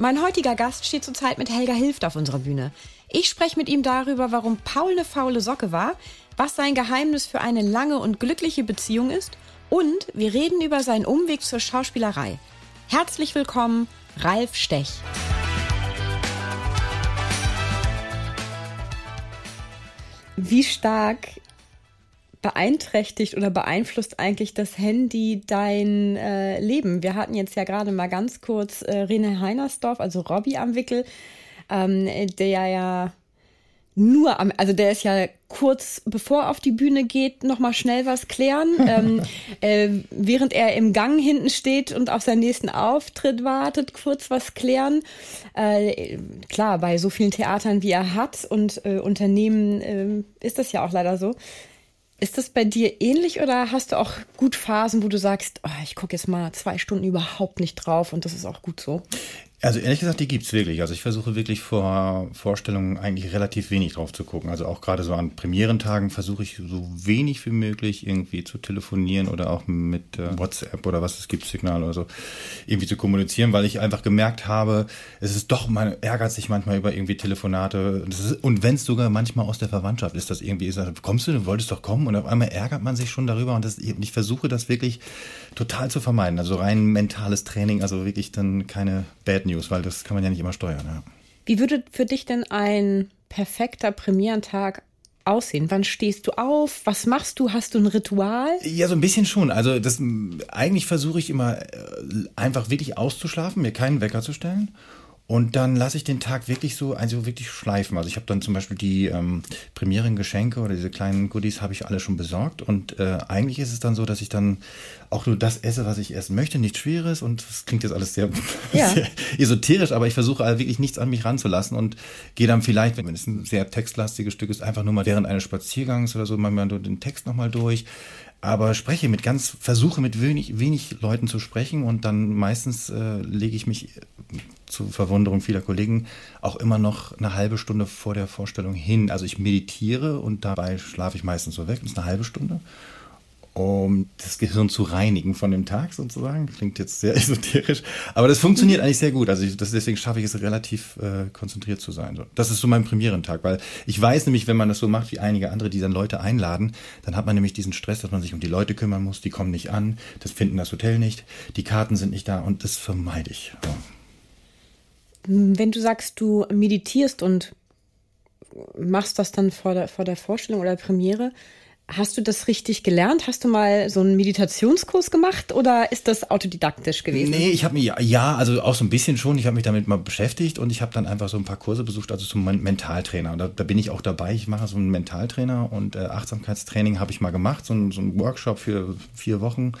Mein heutiger Gast steht zurzeit mit Helga Hilft auf unserer Bühne. Ich spreche mit ihm darüber, warum Paul eine faule Socke war, was sein Geheimnis für eine lange und glückliche Beziehung ist und wir reden über seinen Umweg zur Schauspielerei. Herzlich willkommen, Ralf Stech. Wie stark beeinträchtigt oder beeinflusst eigentlich das Handy dein äh, Leben? Wir hatten jetzt ja gerade mal ganz kurz äh, Rene Heinersdorf, also Robby am Wickel, ähm, der ja nur am, also der ist ja kurz bevor er auf die Bühne geht, nochmal schnell was klären. ähm, äh, während er im Gang hinten steht und auf seinen nächsten Auftritt wartet, kurz was klären. Äh, klar, bei so vielen Theatern wie er hat und äh, Unternehmen äh, ist das ja auch leider so. Ist das bei dir ähnlich oder hast du auch gut Phasen, wo du sagst, oh, ich gucke jetzt mal zwei Stunden überhaupt nicht drauf und das ist auch gut so? Also ehrlich gesagt, die gibt's wirklich. Also ich versuche wirklich vor Vorstellungen eigentlich relativ wenig drauf zu gucken. Also auch gerade so an Premierentagen versuche ich so wenig wie möglich irgendwie zu telefonieren oder auch mit äh, WhatsApp oder was es gibt, Signal oder so, irgendwie zu kommunizieren, weil ich einfach gemerkt habe, es ist doch, man ärgert sich manchmal über irgendwie Telefonate. Ist, und wenn es sogar manchmal aus der Verwandtschaft ist, dass irgendwie ist, kommst du, du wolltest doch kommen und auf einmal ärgert man sich schon darüber und das, ich versuche das wirklich total zu vermeiden. Also rein mentales Training, also wirklich dann keine Bad News, weil das kann man ja nicht immer steuern. Ja. Wie würde für dich denn ein perfekter Premierentag aussehen? Wann stehst du auf? Was machst du? Hast du ein Ritual? Ja, so ein bisschen schon. Also das eigentlich versuche ich immer äh, einfach wirklich auszuschlafen, mir keinen Wecker zu stellen und dann lasse ich den Tag wirklich so, also wirklich schleifen. Also ich habe dann zum Beispiel die ähm, Premieren-Geschenke oder diese kleinen Goodies habe ich alle schon besorgt. Und äh, eigentlich ist es dann so, dass ich dann auch nur das esse, was ich essen möchte, nichts Schweres. Und das klingt jetzt alles sehr, ja. sehr esoterisch, aber ich versuche also wirklich nichts an mich ranzulassen und gehe dann vielleicht, wenn es ein sehr textlastiges Stück ist, einfach nur mal während eines Spaziergangs oder so mal den Text nochmal durch aber spreche mit ganz, versuche mit wenig, wenig Leuten zu sprechen und dann meistens äh, lege ich mich zu Verwunderung vieler Kollegen auch immer noch eine halbe Stunde vor der Vorstellung hin. Also ich meditiere und dabei schlafe ich meistens so weg. Das ist eine halbe Stunde um das Gehirn zu reinigen von dem Tag sozusagen. Klingt jetzt sehr esoterisch, aber das funktioniert eigentlich sehr gut. Also ich, das, deswegen schaffe ich es relativ äh, konzentriert zu sein. Das ist so mein Premierentag, weil ich weiß nämlich, wenn man das so macht wie einige andere, die dann Leute einladen, dann hat man nämlich diesen Stress, dass man sich um die Leute kümmern muss. Die kommen nicht an, das finden das Hotel nicht, die Karten sind nicht da und das vermeide ich. So. Wenn du sagst, du meditierst und machst das dann vor der, vor der Vorstellung oder Premiere, Hast du das richtig gelernt? Hast du mal so einen Meditationskurs gemacht oder ist das autodidaktisch gewesen? Nee, ich habe mich, ja, also auch so ein bisschen schon. Ich habe mich damit mal beschäftigt und ich habe dann einfach so ein paar Kurse besucht, also zum Mentaltrainer. Da, da bin ich auch dabei. Ich mache so einen Mentaltrainer und äh, Achtsamkeitstraining habe ich mal gemacht, so, ein, so Workshop für vier Wochen.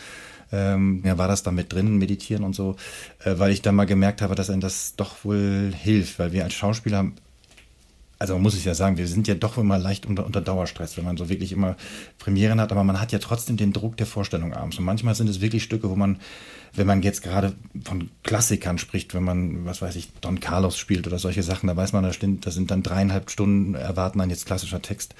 Ähm, ja, war das da mit drin, meditieren und so, äh, weil ich dann mal gemerkt habe, dass einem das doch wohl hilft, weil wir als Schauspieler also man muss es ja sagen, wir sind ja doch immer leicht unter, unter Dauerstress, wenn man so wirklich immer Premieren hat, aber man hat ja trotzdem den Druck der Vorstellung abends. Und manchmal sind es wirklich Stücke, wo man, wenn man jetzt gerade von Klassikern spricht, wenn man, was weiß ich, Don Carlos spielt oder solche Sachen, da weiß man, da, sind dann dreieinhalb Stunden erwarten an jetzt klassischer Text.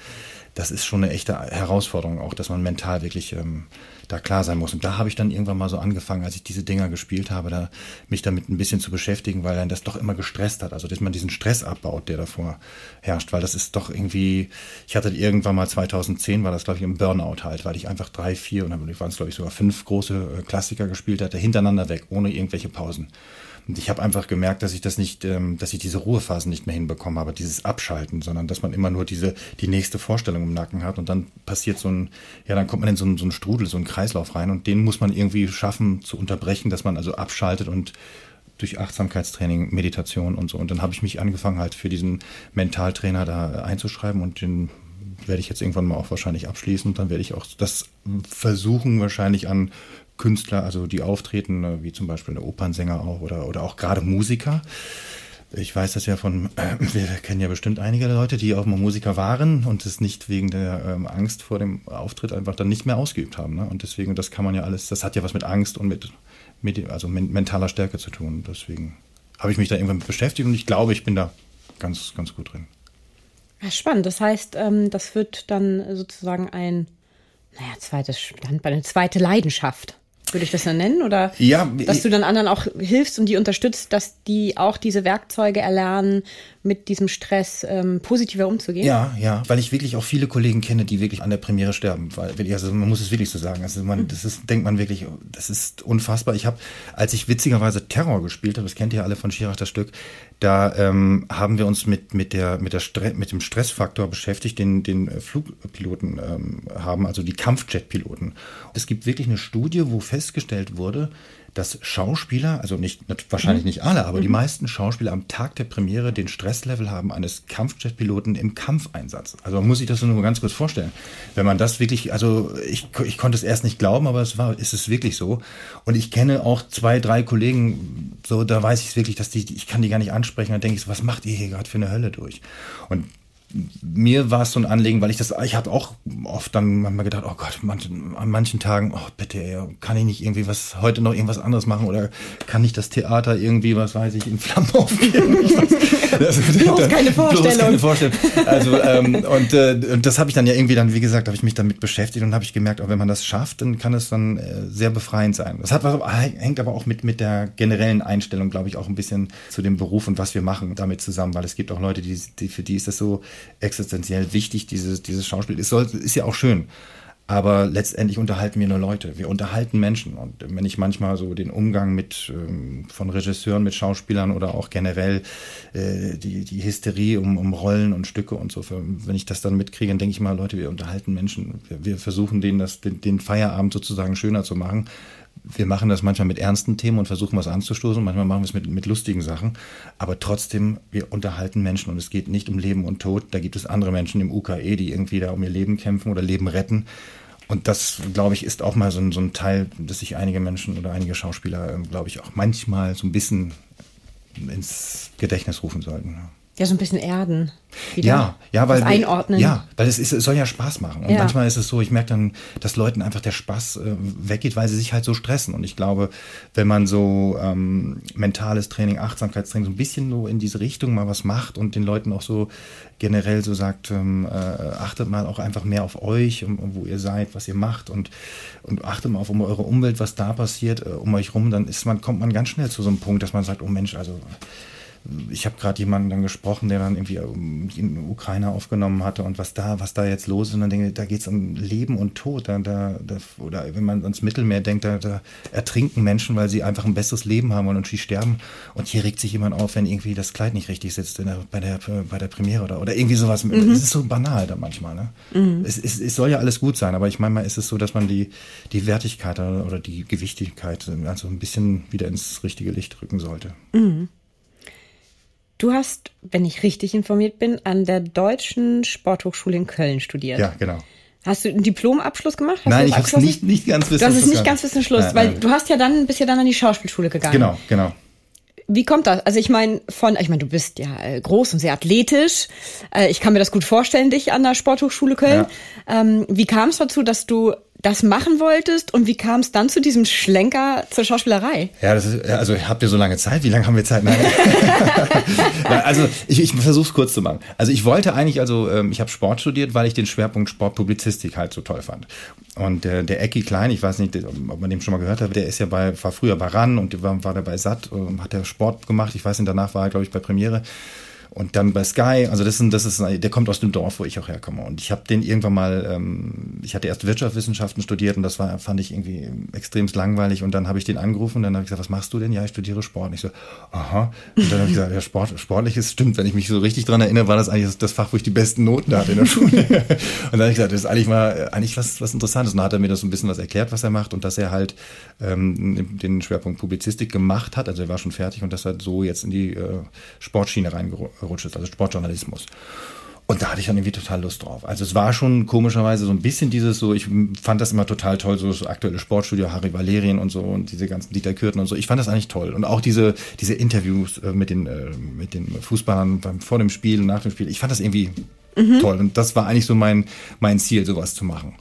Das ist schon eine echte Herausforderung auch, dass man mental wirklich ähm, da klar sein muss. Und da habe ich dann irgendwann mal so angefangen, als ich diese Dinger gespielt habe, da mich damit ein bisschen zu beschäftigen, weil dann das doch immer gestresst hat. Also dass man diesen Stress abbaut, der davor herrscht, weil das ist doch irgendwie, ich hatte irgendwann mal 2010 war das glaube ich im Burnout halt, weil ich einfach drei, vier und dann waren es glaube ich sogar fünf große äh, Klassiker gespielt hatte, hintereinander weg, ohne irgendwelche Pausen. Und ich habe einfach gemerkt, dass ich das nicht, ähm, dass ich diese Ruhephasen nicht mehr hinbekomme, aber dieses Abschalten, sondern dass man immer nur diese, die nächste Vorstellung im Nacken hat und dann passiert so ein, ja, dann kommt man in so einen, so einen Strudel, so einen Kreislauf rein und den muss man irgendwie schaffen zu unterbrechen, dass man also abschaltet und durch Achtsamkeitstraining, Meditation und so. Und dann habe ich mich angefangen, halt für diesen Mentaltrainer da einzuschreiben und den werde ich jetzt irgendwann mal auch wahrscheinlich abschließen und dann werde ich auch das versuchen, wahrscheinlich an Künstler, also die auftreten, äh, wie zum Beispiel der Opernsänger auch oder, oder auch gerade Musiker, Ich weiß das ja von, äh, wir kennen ja bestimmt einige Leute, die auch mal Musiker waren und es nicht wegen der ähm, Angst vor dem Auftritt einfach dann nicht mehr ausgeübt haben. Ne? Und deswegen, das kann man ja alles, das hat ja was mit Angst und mit, mit also mit mentaler Stärke zu tun. Deswegen habe ich mich da irgendwann mit beschäftigt und ich glaube, ich bin da ganz, ganz gut drin. Ja, spannend. Das heißt, ähm, das wird dann sozusagen ein, naja, zweites Standbein, eine zweite Leidenschaft würde ich das dann nennen? Oder ja, dass du dann anderen auch hilfst und die unterstützt, dass die auch diese Werkzeuge erlernen, mit diesem Stress ähm, positiver umzugehen? Ja, ja, weil ich wirklich auch viele Kollegen kenne, die wirklich an der Premiere sterben. Weil, also man muss es wirklich so sagen. Also man, das ist, denkt man wirklich, das ist unfassbar. Ich habe, als ich witzigerweise Terror gespielt habe, das kennt ihr alle von Schirach das Stück, da ähm, haben wir uns mit, mit, der, mit, der Stre mit dem Stressfaktor beschäftigt, den, den Flugpiloten ähm, haben, also die Kampfjetpiloten. Es gibt wirklich eine Studie, wo festgestellt wurde, dass Schauspieler, also nicht wahrscheinlich mhm. nicht alle, aber mhm. die meisten Schauspieler am Tag der Premiere den Stresslevel haben eines Kampfjetpiloten im Kampfeinsatz. Also man muss sich das nur ganz kurz vorstellen. Wenn man das wirklich, also ich, ich konnte es erst nicht glauben, aber es war, ist es wirklich so. Und ich kenne auch zwei, drei Kollegen, so da weiß ich es wirklich, dass die, ich kann die gar nicht ansprechen. Dann denke ich so, was macht ihr hier gerade für eine Hölle durch? Und mir war es so ein Anliegen, weil ich das, ich habe auch oft dann manchmal gedacht, oh Gott, manchen, an manchen Tagen, oh bitte, ey, kann ich nicht irgendwie was, heute noch irgendwas anderes machen oder kann nicht das Theater irgendwie, was weiß ich, in Flammen aufgehen? das, bloß keine Vorstellung. Bloß keine Vorstellung. Also, ähm, und, äh, und das habe ich dann ja irgendwie dann, wie gesagt, habe ich mich damit beschäftigt und habe ich gemerkt, auch wenn man das schafft, dann kann es dann äh, sehr befreiend sein. Das hat was, hängt aber auch mit, mit der generellen Einstellung, glaube ich, auch ein bisschen zu dem Beruf und was wir machen damit zusammen, weil es gibt auch Leute, die, die für die ist das so, existenziell wichtig, dieses, dieses Schauspiel. Es soll, ist ja auch schön. Aber letztendlich unterhalten wir nur Leute. Wir unterhalten Menschen. Und wenn ich manchmal so den Umgang mit ähm, von Regisseuren mit Schauspielern oder auch generell äh, die, die Hysterie um, um Rollen und Stücke und so, wenn ich das dann mitkriege, dann denke ich mal, Leute, wir unterhalten Menschen. Wir, wir versuchen denen das, den, den Feierabend sozusagen schöner zu machen wir machen das manchmal mit ernsten Themen und versuchen was anzustoßen. Manchmal machen wir es mit, mit lustigen Sachen. Aber trotzdem, wir unterhalten Menschen und es geht nicht um Leben und Tod. Da gibt es andere Menschen im UKE, die irgendwie da um ihr Leben kämpfen oder Leben retten. Und das, glaube ich, ist auch mal so ein, so ein Teil, dass sich einige Menschen oder einige Schauspieler, ähm, glaube ich, auch manchmal so ein bisschen ins Gedächtnis rufen sollten. Ja, so ein bisschen erden. Wieder ja, ja, weil einordnen. Ja, weil es, ist, es soll ja Spaß machen. Und ja. manchmal ist es so, ich merke dann, dass Leuten einfach der Spaß äh, weggeht, weil sie sich halt so stressen. Und ich glaube, wenn man so ähm, mentales Training, Achtsamkeitstraining so ein bisschen so in diese Richtung mal was macht und den Leuten auch so generell so sagt, ähm, äh, achtet mal auch einfach mehr auf euch, um, um, wo ihr seid, was ihr macht und, und achtet mal auf um eure Umwelt, was da passiert äh, um euch rum, dann ist man, kommt man ganz schnell zu so einem Punkt, dass man sagt, oh Mensch, also ich habe gerade jemanden dann gesprochen, der dann irgendwie ähm, in Ukraine aufgenommen hatte und was da, was da jetzt los ist. Und dann denke ich, da geht es um Leben und Tod. Da, da, da, oder wenn man ans Mittelmeer denkt, da, da ertrinken Menschen, weil sie einfach ein besseres Leben haben wollen und sie sterben. Und hier regt sich jemand auf, wenn irgendwie das Kleid nicht richtig sitzt der, bei, der, bei der Premiere oder, oder irgendwie sowas. Mhm. Es ist so banal da manchmal. Ne? Mhm. Es, es, es soll ja alles gut sein, aber ich meine mal ist es so, dass man die, die Wertigkeit oder die Gewichtigkeit also ein bisschen wieder ins richtige Licht rücken sollte. Mhm. Du hast, wenn ich richtig informiert bin, an der Deutschen Sporthochschule in Köln studiert. Ja, genau. Hast du einen Diplomabschluss gemacht? Hast nein, ich habe es nicht, nicht ganz bis zum Schluss. Hast es nicht ganz bis zum Schluss, nein, weil nein. du hast ja dann, bist ja dann an die Schauspielschule gegangen. Genau, genau. Wie kommt das? Also ich meine, von, ich meine, du bist ja äh, groß und sehr athletisch. Äh, ich kann mir das gut vorstellen, dich an der Sporthochschule Köln. Ja. Ähm, wie kam es dazu, dass du das machen wolltest und wie kam es dann zu diesem Schlenker zur Schauspielerei? Ja, das ist, also habt ihr so lange Zeit? Wie lange haben wir Zeit? Nein. also ich, ich versuche es kurz zu machen. Also ich wollte eigentlich, also ähm, ich habe Sport studiert, weil ich den Schwerpunkt Sportpublizistik halt so toll fand. Und äh, der Ecki Klein, ich weiß nicht, ob man den schon mal gehört hat, der ist ja bei, war früher bei RAN und war, war dabei satt, hat der Sport gemacht. Ich weiß nicht, danach war er, glaube ich, bei Premiere und dann bei Sky, also das ist, das ist, der kommt aus dem Dorf, wo ich auch herkomme. Und ich habe den irgendwann mal, ähm, ich hatte erst Wirtschaftswissenschaften studiert und das war, fand ich irgendwie extremst langweilig. Und dann habe ich den angerufen und dann habe ich gesagt, was machst du denn? Ja, ich studiere Sport. Und ich so, aha. Und dann habe ich gesagt, ja, Sport, sportliches stimmt. Wenn ich mich so richtig dran erinnere, war das eigentlich das Fach, wo ich die besten Noten hatte in der Schule. und dann habe ich gesagt, das ist eigentlich mal eigentlich was, was Interessantes. Und dann hat er mir das so ein bisschen was erklärt, was er macht und dass er halt ähm, den Schwerpunkt Publizistik gemacht hat. Also er war schon fertig und dass er so jetzt in die äh, Sportschiene reingerutscht rutscht, also Sportjournalismus. Und da hatte ich dann irgendwie total Lust drauf. Also es war schon komischerweise so ein bisschen dieses so, ich fand das immer total toll, so das aktuelle Sportstudio, Harry Valerien und so und diese ganzen Dieter Kürten und so. Ich fand das eigentlich toll. Und auch diese, diese Interviews äh, mit den, äh, mit den Fußballern vor dem Spiel und nach dem Spiel. Ich fand das irgendwie mhm. toll. Und das war eigentlich so mein, mein Ziel, sowas zu machen.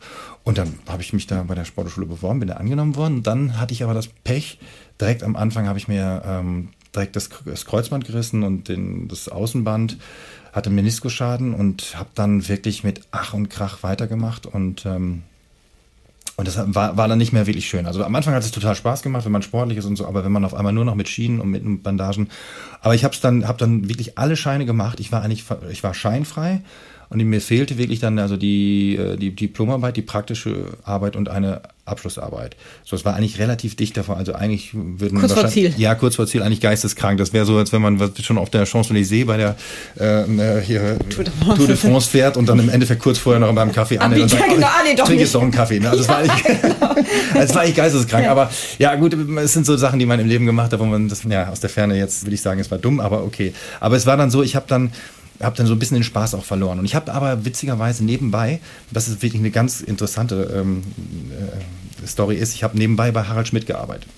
Und dann habe ich mich da bei der Sportschule beworben, bin da angenommen worden. dann hatte ich aber das Pech, direkt am Anfang habe ich mir ähm, direkt das, das Kreuzband gerissen und den, das Außenband hatte Meniskusschaden und habe dann wirklich mit Ach und Krach weitergemacht und ähm, und das war, war dann nicht mehr wirklich schön. Also am Anfang hat es total Spaß gemacht, wenn man sportlich ist und so, aber wenn man auf einmal nur noch mit Schienen und mit Bandagen. Aber ich habe dann, hab dann wirklich alle Scheine gemacht. Ich war eigentlich, ich war scheinfrei und mir fehlte wirklich dann also die, äh, die Diplomarbeit, die praktische Arbeit und eine Abschlussarbeit. So, es war eigentlich relativ dicht davor. Also eigentlich würden kurz vor Ziel. Ja, kurz vor Ziel, eigentlich geisteskrank. Das wäre so, als wenn man schon auf der Champs-Élysées bei der äh, hier Tour de, Tour de, France fährt und dann im Endeffekt kurz vorher noch beim Kaffee anhält und sagt, ja, genau, oh, nee, trink jetzt doch einen Kaffee. Ne? Also ja, das, war genau. das war eigentlich geisteskrank. Ja. Aber ja, gut, es sind so Sachen, die man im Leben gemacht hat, wo man das, ja, aus der Ferne jetzt, will ich sagen, es war dumm, aber okay. Aber es war dann so, ich habe dann habe dann so ein bisschen den Spaß auch verloren. Und ich habe aber witzigerweise nebenbei, das ist wirklich eine ganz interessante ähm, äh, Story ist, ich habe nebenbei bei Harald Schmidt gearbeitet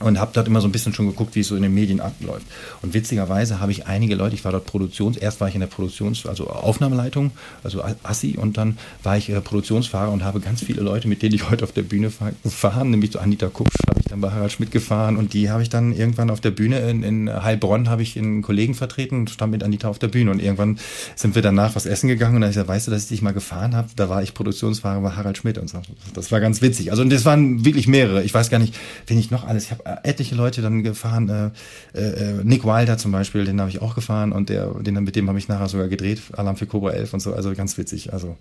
und habe dort immer so ein bisschen schon geguckt, wie es so in den Medien abläuft. Und witzigerweise habe ich einige Leute, ich war dort Produktions, erst war ich in der Produktions-, also Aufnahmeleitung, also Assi, und dann war ich äh, Produktionsfahrer und habe ganz viele Leute, mit denen ich heute auf der Bühne fahren, nämlich so Anita Kupsch dann bei Harald Schmidt gefahren und die habe ich dann irgendwann auf der Bühne in, in Heilbronn habe ich einen Kollegen vertreten und stand mit Anita auf der Bühne und irgendwann sind wir danach was essen gegangen und dann ich gesagt, weißt du, dass ich dich mal gefahren habe? Da war ich Produktionsfahrer bei Harald Schmidt und so. Das war ganz witzig. Also und das waren wirklich mehrere. Ich weiß gar nicht, wen ich noch alles. Ich habe etliche Leute dann gefahren. Äh, äh, Nick Wilder zum Beispiel, den habe ich auch gefahren und der, den, mit dem habe ich nachher sogar gedreht, Alarm für Cobra 11 und so, also ganz witzig. Also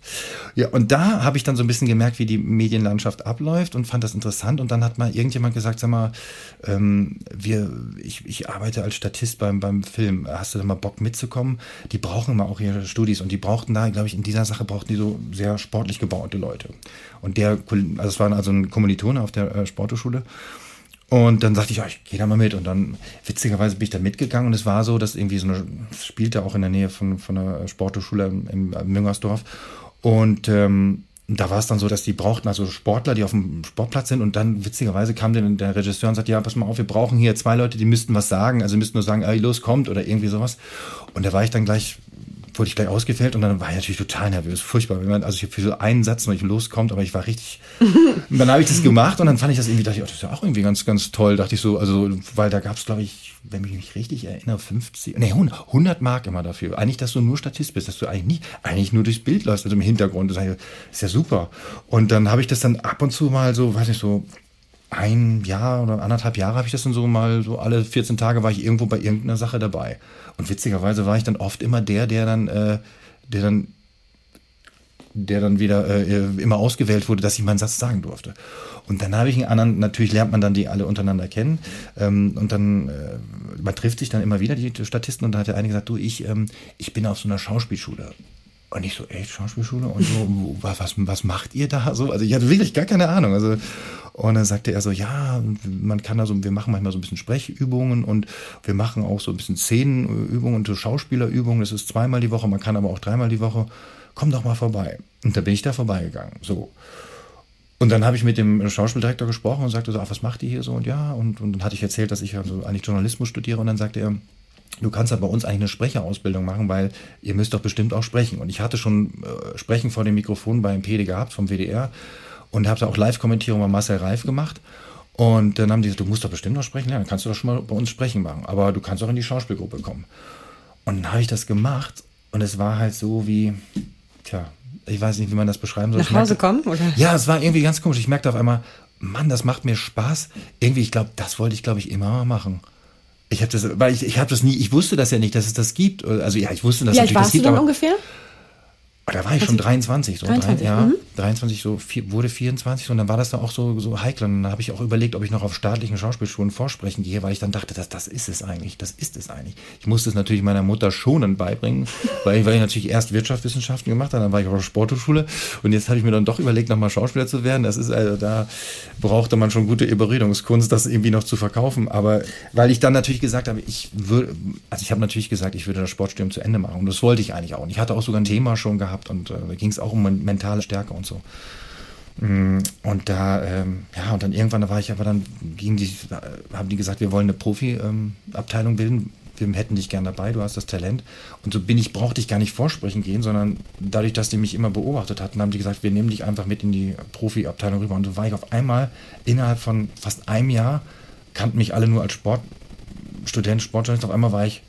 ja, und da habe ich dann so ein bisschen gemerkt, wie die Medienlandschaft abläuft und fand das interessant. Und dann hat mal irgendjemand gesagt, sag mal, ähm, wir, ich, ich arbeite als Statist beim, beim Film. Hast du da mal Bock mitzukommen? Die brauchen immer auch ihre Studis und die brauchten da, glaube ich, in dieser Sache brauchten die so sehr sportlich gebaute Leute. Und der, also es war also ein Kommilitone auf der äh, Sporthochschule. Und dann sagte ich, ja, ich gehe da mal mit. Und dann, witzigerweise bin ich da mitgegangen. Und es war so, dass irgendwie so eine, spielte auch in der Nähe von, von einer Sporthochschule im, im Müngersdorf. Und ähm, da war es dann so, dass die brauchten also Sportler, die auf dem Sportplatz sind. Und dann, witzigerweise, kam dann der Regisseur und sagte, ja, pass mal auf, wir brauchen hier zwei Leute, die müssten was sagen. Also müssten nur sagen, ey, los, kommt oder irgendwie sowas. Und da war ich dann gleich wurde ich gleich ausgefällt und dann war ich natürlich total nervös, furchtbar. Wenn man, also ich für so einen Satz noch nicht loskommt, aber ich war richtig. und dann habe ich das gemacht und dann fand ich das irgendwie, dachte ich, oh, das ist ja auch irgendwie ganz, ganz toll, dachte ich so, also, weil da gab es, glaube ich, wenn ich mich richtig erinnere, 50, nee, 100, 100 Mark immer dafür. Eigentlich, dass du nur Statist bist, dass du eigentlich nicht, eigentlich nur durchs Bild läufst, also im Hintergrund. Das ist ja super. Und dann habe ich das dann ab und zu mal so, weiß nicht, so ein Jahr oder anderthalb Jahre habe ich das dann so mal, so alle 14 Tage war ich irgendwo bei irgendeiner Sache dabei. Und witzigerweise war ich dann oft immer der, der dann, äh, der dann, der dann wieder äh, immer ausgewählt wurde, dass ich meinen Satz sagen durfte. Und dann habe ich einen anderen, natürlich lernt man dann die alle untereinander kennen. Ähm, und dann, äh, man trifft sich dann immer wieder, die Statisten, und da hat der eine gesagt, du, ich, ähm, ich bin auf so einer Schauspielschule. Und ich so, echt, Schauspielschule? Und so, was, was macht ihr da so? Also ich hatte wirklich gar keine Ahnung. Also, und dann sagte er so, ja, man kann da so, wir machen manchmal so ein bisschen Sprechübungen und wir machen auch so ein bisschen Szenenübungen und so Schauspielerübungen. Das ist zweimal die Woche, man kann aber auch dreimal die Woche. Komm doch mal vorbei. Und da bin ich da vorbeigegangen. So. Und dann habe ich mit dem Schauspieldirektor gesprochen und sagte so, ach, was macht ihr hier so? Und ja, und, und dann hatte ich erzählt, dass ich also eigentlich Journalismus studiere. Und dann sagte er, du kannst ja bei uns eigentlich eine Sprecherausbildung machen, weil ihr müsst doch bestimmt auch sprechen. Und ich hatte schon äh, Sprechen vor dem Mikrofon beim PD gehabt, vom WDR und habe da auch Live-Kommentierung bei Marcel Reif gemacht. Und dann haben die gesagt, du musst doch bestimmt noch sprechen lernen, kannst du doch schon mal bei uns sprechen machen, aber du kannst auch in die Schauspielgruppe kommen. Und dann habe ich das gemacht und es war halt so wie, tja, ich weiß nicht, wie man das beschreiben soll. Nach Hause kommen, oder? Ja, es war irgendwie ganz komisch. Ich merkte auf einmal, Mann, das macht mir Spaß. Irgendwie, ich glaube, das wollte ich, glaube ich, immer mal machen. Ich habe das, weil ich, ich habe das nie, ich wusste das ja nicht, dass es das gibt. Also ja, ich wusste, dass ja, es das gibt. Wie alt warst du dann ungefähr? Da war ich schon 23, so 23, drei, ja. Mhm. 23 so vier, wurde 24 und dann war das dann auch so, so heikel. Und dann habe ich auch überlegt, ob ich noch auf staatlichen Schauspielschulen vorsprechen gehe, weil ich dann dachte, das, das ist es eigentlich, das ist es eigentlich. Ich musste es natürlich meiner Mutter schonend beibringen, weil, weil ich natürlich erst Wirtschaftswissenschaften gemacht habe, dann war ich auf der Sporthochschule und jetzt habe ich mir dann doch überlegt, nochmal Schauspieler zu werden. Das ist also, da brauchte man schon gute Überredungskunst, das irgendwie noch zu verkaufen. Aber weil ich dann natürlich gesagt habe, ich würde, also ich habe natürlich gesagt, ich würde das Sportstudium zu Ende machen und das wollte ich eigentlich auch. Und ich hatte auch sogar ein Thema schon gehabt und äh, da ging es auch um mentale Stärke und so. Mm, und da, ähm, ja, und dann irgendwann, da war ich aber dann, ging die, haben die gesagt, wir wollen eine Profi-Abteilung ähm, bilden. Wir hätten dich gern dabei, du hast das Talent. Und so bin ich, brauchte ich gar nicht vorsprechen gehen, sondern dadurch, dass die mich immer beobachtet hatten, haben die gesagt, wir nehmen dich einfach mit in die Profi-Abteilung rüber. Und so war ich auf einmal innerhalb von fast einem Jahr, kannten mich alle nur als Sportstudent, Sportjournalist. Auf einmal war ich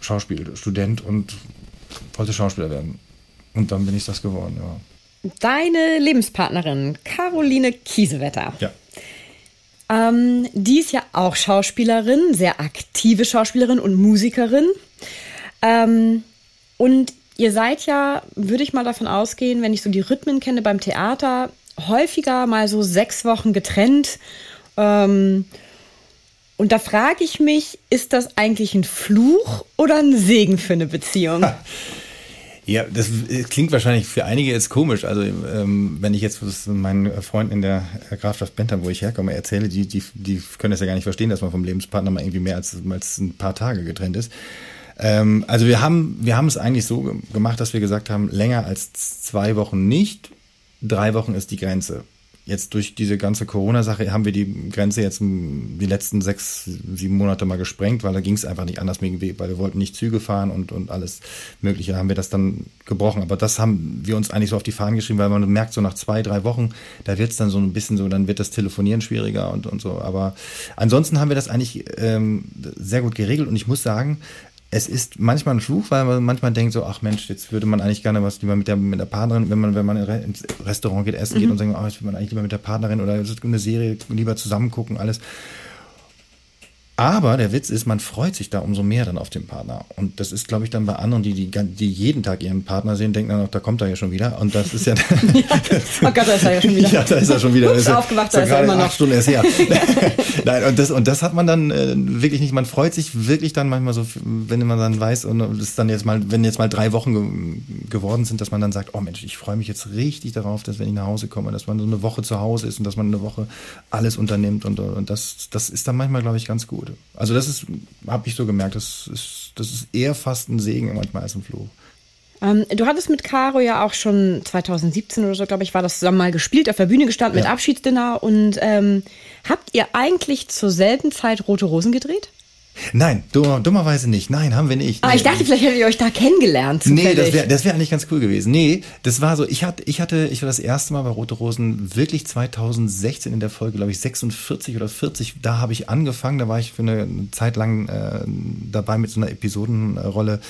Schauspielstudent und wollte Schauspieler werden. Und dann bin ich das geworden, ja. Deine Lebenspartnerin, Caroline Kiesewetter. Ja. Ähm, die ist ja auch Schauspielerin, sehr aktive Schauspielerin und Musikerin. Ähm, und ihr seid ja, würde ich mal davon ausgehen, wenn ich so die Rhythmen kenne beim Theater, häufiger mal so sechs Wochen getrennt. Ähm, und da frage ich mich, ist das eigentlich ein Fluch oder ein Segen für eine Beziehung? Ja, das klingt wahrscheinlich für einige jetzt komisch. Also ähm, wenn ich jetzt meinen Freunden in der Grafschaft Bentham, wo ich herkomme, erzähle, die, die, die können das ja gar nicht verstehen, dass man vom Lebenspartner mal irgendwie mehr als, als ein paar Tage getrennt ist. Ähm, also wir haben, wir haben es eigentlich so gemacht, dass wir gesagt haben, länger als zwei Wochen nicht, drei Wochen ist die Grenze jetzt durch diese ganze Corona-Sache haben wir die Grenze jetzt die letzten sechs, sieben Monate mal gesprengt, weil da ging es einfach nicht anders, weil wir wollten nicht Züge fahren und, und alles Mögliche, haben wir das dann gebrochen. Aber das haben wir uns eigentlich so auf die Fahnen geschrieben, weil man merkt, so nach zwei, drei Wochen, da wird es dann so ein bisschen so, dann wird das Telefonieren schwieriger und, und so. Aber ansonsten haben wir das eigentlich ähm, sehr gut geregelt und ich muss sagen, es ist manchmal ein Fluch, weil man manchmal denkt so, ach Mensch, jetzt würde man eigentlich gerne was lieber mit der, mit der Partnerin, wenn man, wenn man ins Restaurant geht, essen mhm. geht und sagt, ach, jetzt würde man eigentlich lieber mit der Partnerin oder eine Serie lieber zusammen gucken, alles. Aber der Witz ist, man freut sich da umso mehr dann auf den Partner. Und das ist, glaube ich, dann bei anderen, die, die, die jeden Tag ihren Partner sehen, denken dann auch, da kommt er ja schon wieder. Und das ist ja. ja. Oh Gott, da ist er ja schon wieder. ja, da ist er schon wieder. Ups, aufgewacht, da ist er immer noch. Acht Stunden erst her. Nein, und das, und das hat man dann äh, wirklich nicht. Man freut sich wirklich dann manchmal so, wenn man dann weiß, und es dann jetzt mal, wenn jetzt mal drei Wochen ge geworden sind, dass man dann sagt, oh Mensch, ich freue mich jetzt richtig darauf, dass wenn ich nach Hause komme, dass man so eine Woche zu Hause ist und dass man eine Woche alles unternimmt. Und, und das, das ist dann manchmal, glaube ich, ganz gut. Also das ist, habe ich so gemerkt, das ist, das ist eher fast ein Segen manchmal als ein Fluch. Ähm, du hattest mit Caro ja auch schon 2017 oder so, glaube ich, war das zusammen mal gespielt, auf der Bühne gestanden ja. mit Abschiedsdinner. Und ähm, habt ihr eigentlich zur selben Zeit Rote Rosen gedreht? Nein, dummer, dummerweise nicht. Nein, haben wir nicht. Ah, ich dachte, vielleicht hättet ihr euch da kennengelernt. Zufällig. Nee, das wäre das wär eigentlich ganz cool gewesen. Nee, das war so, ich hatte, ich hatte, ich war das erste Mal bei Rote Rosen wirklich 2016 in der Folge, glaube ich, 46 oder 40. Da habe ich angefangen, da war ich für eine Zeit lang äh, dabei mit so einer Episodenrolle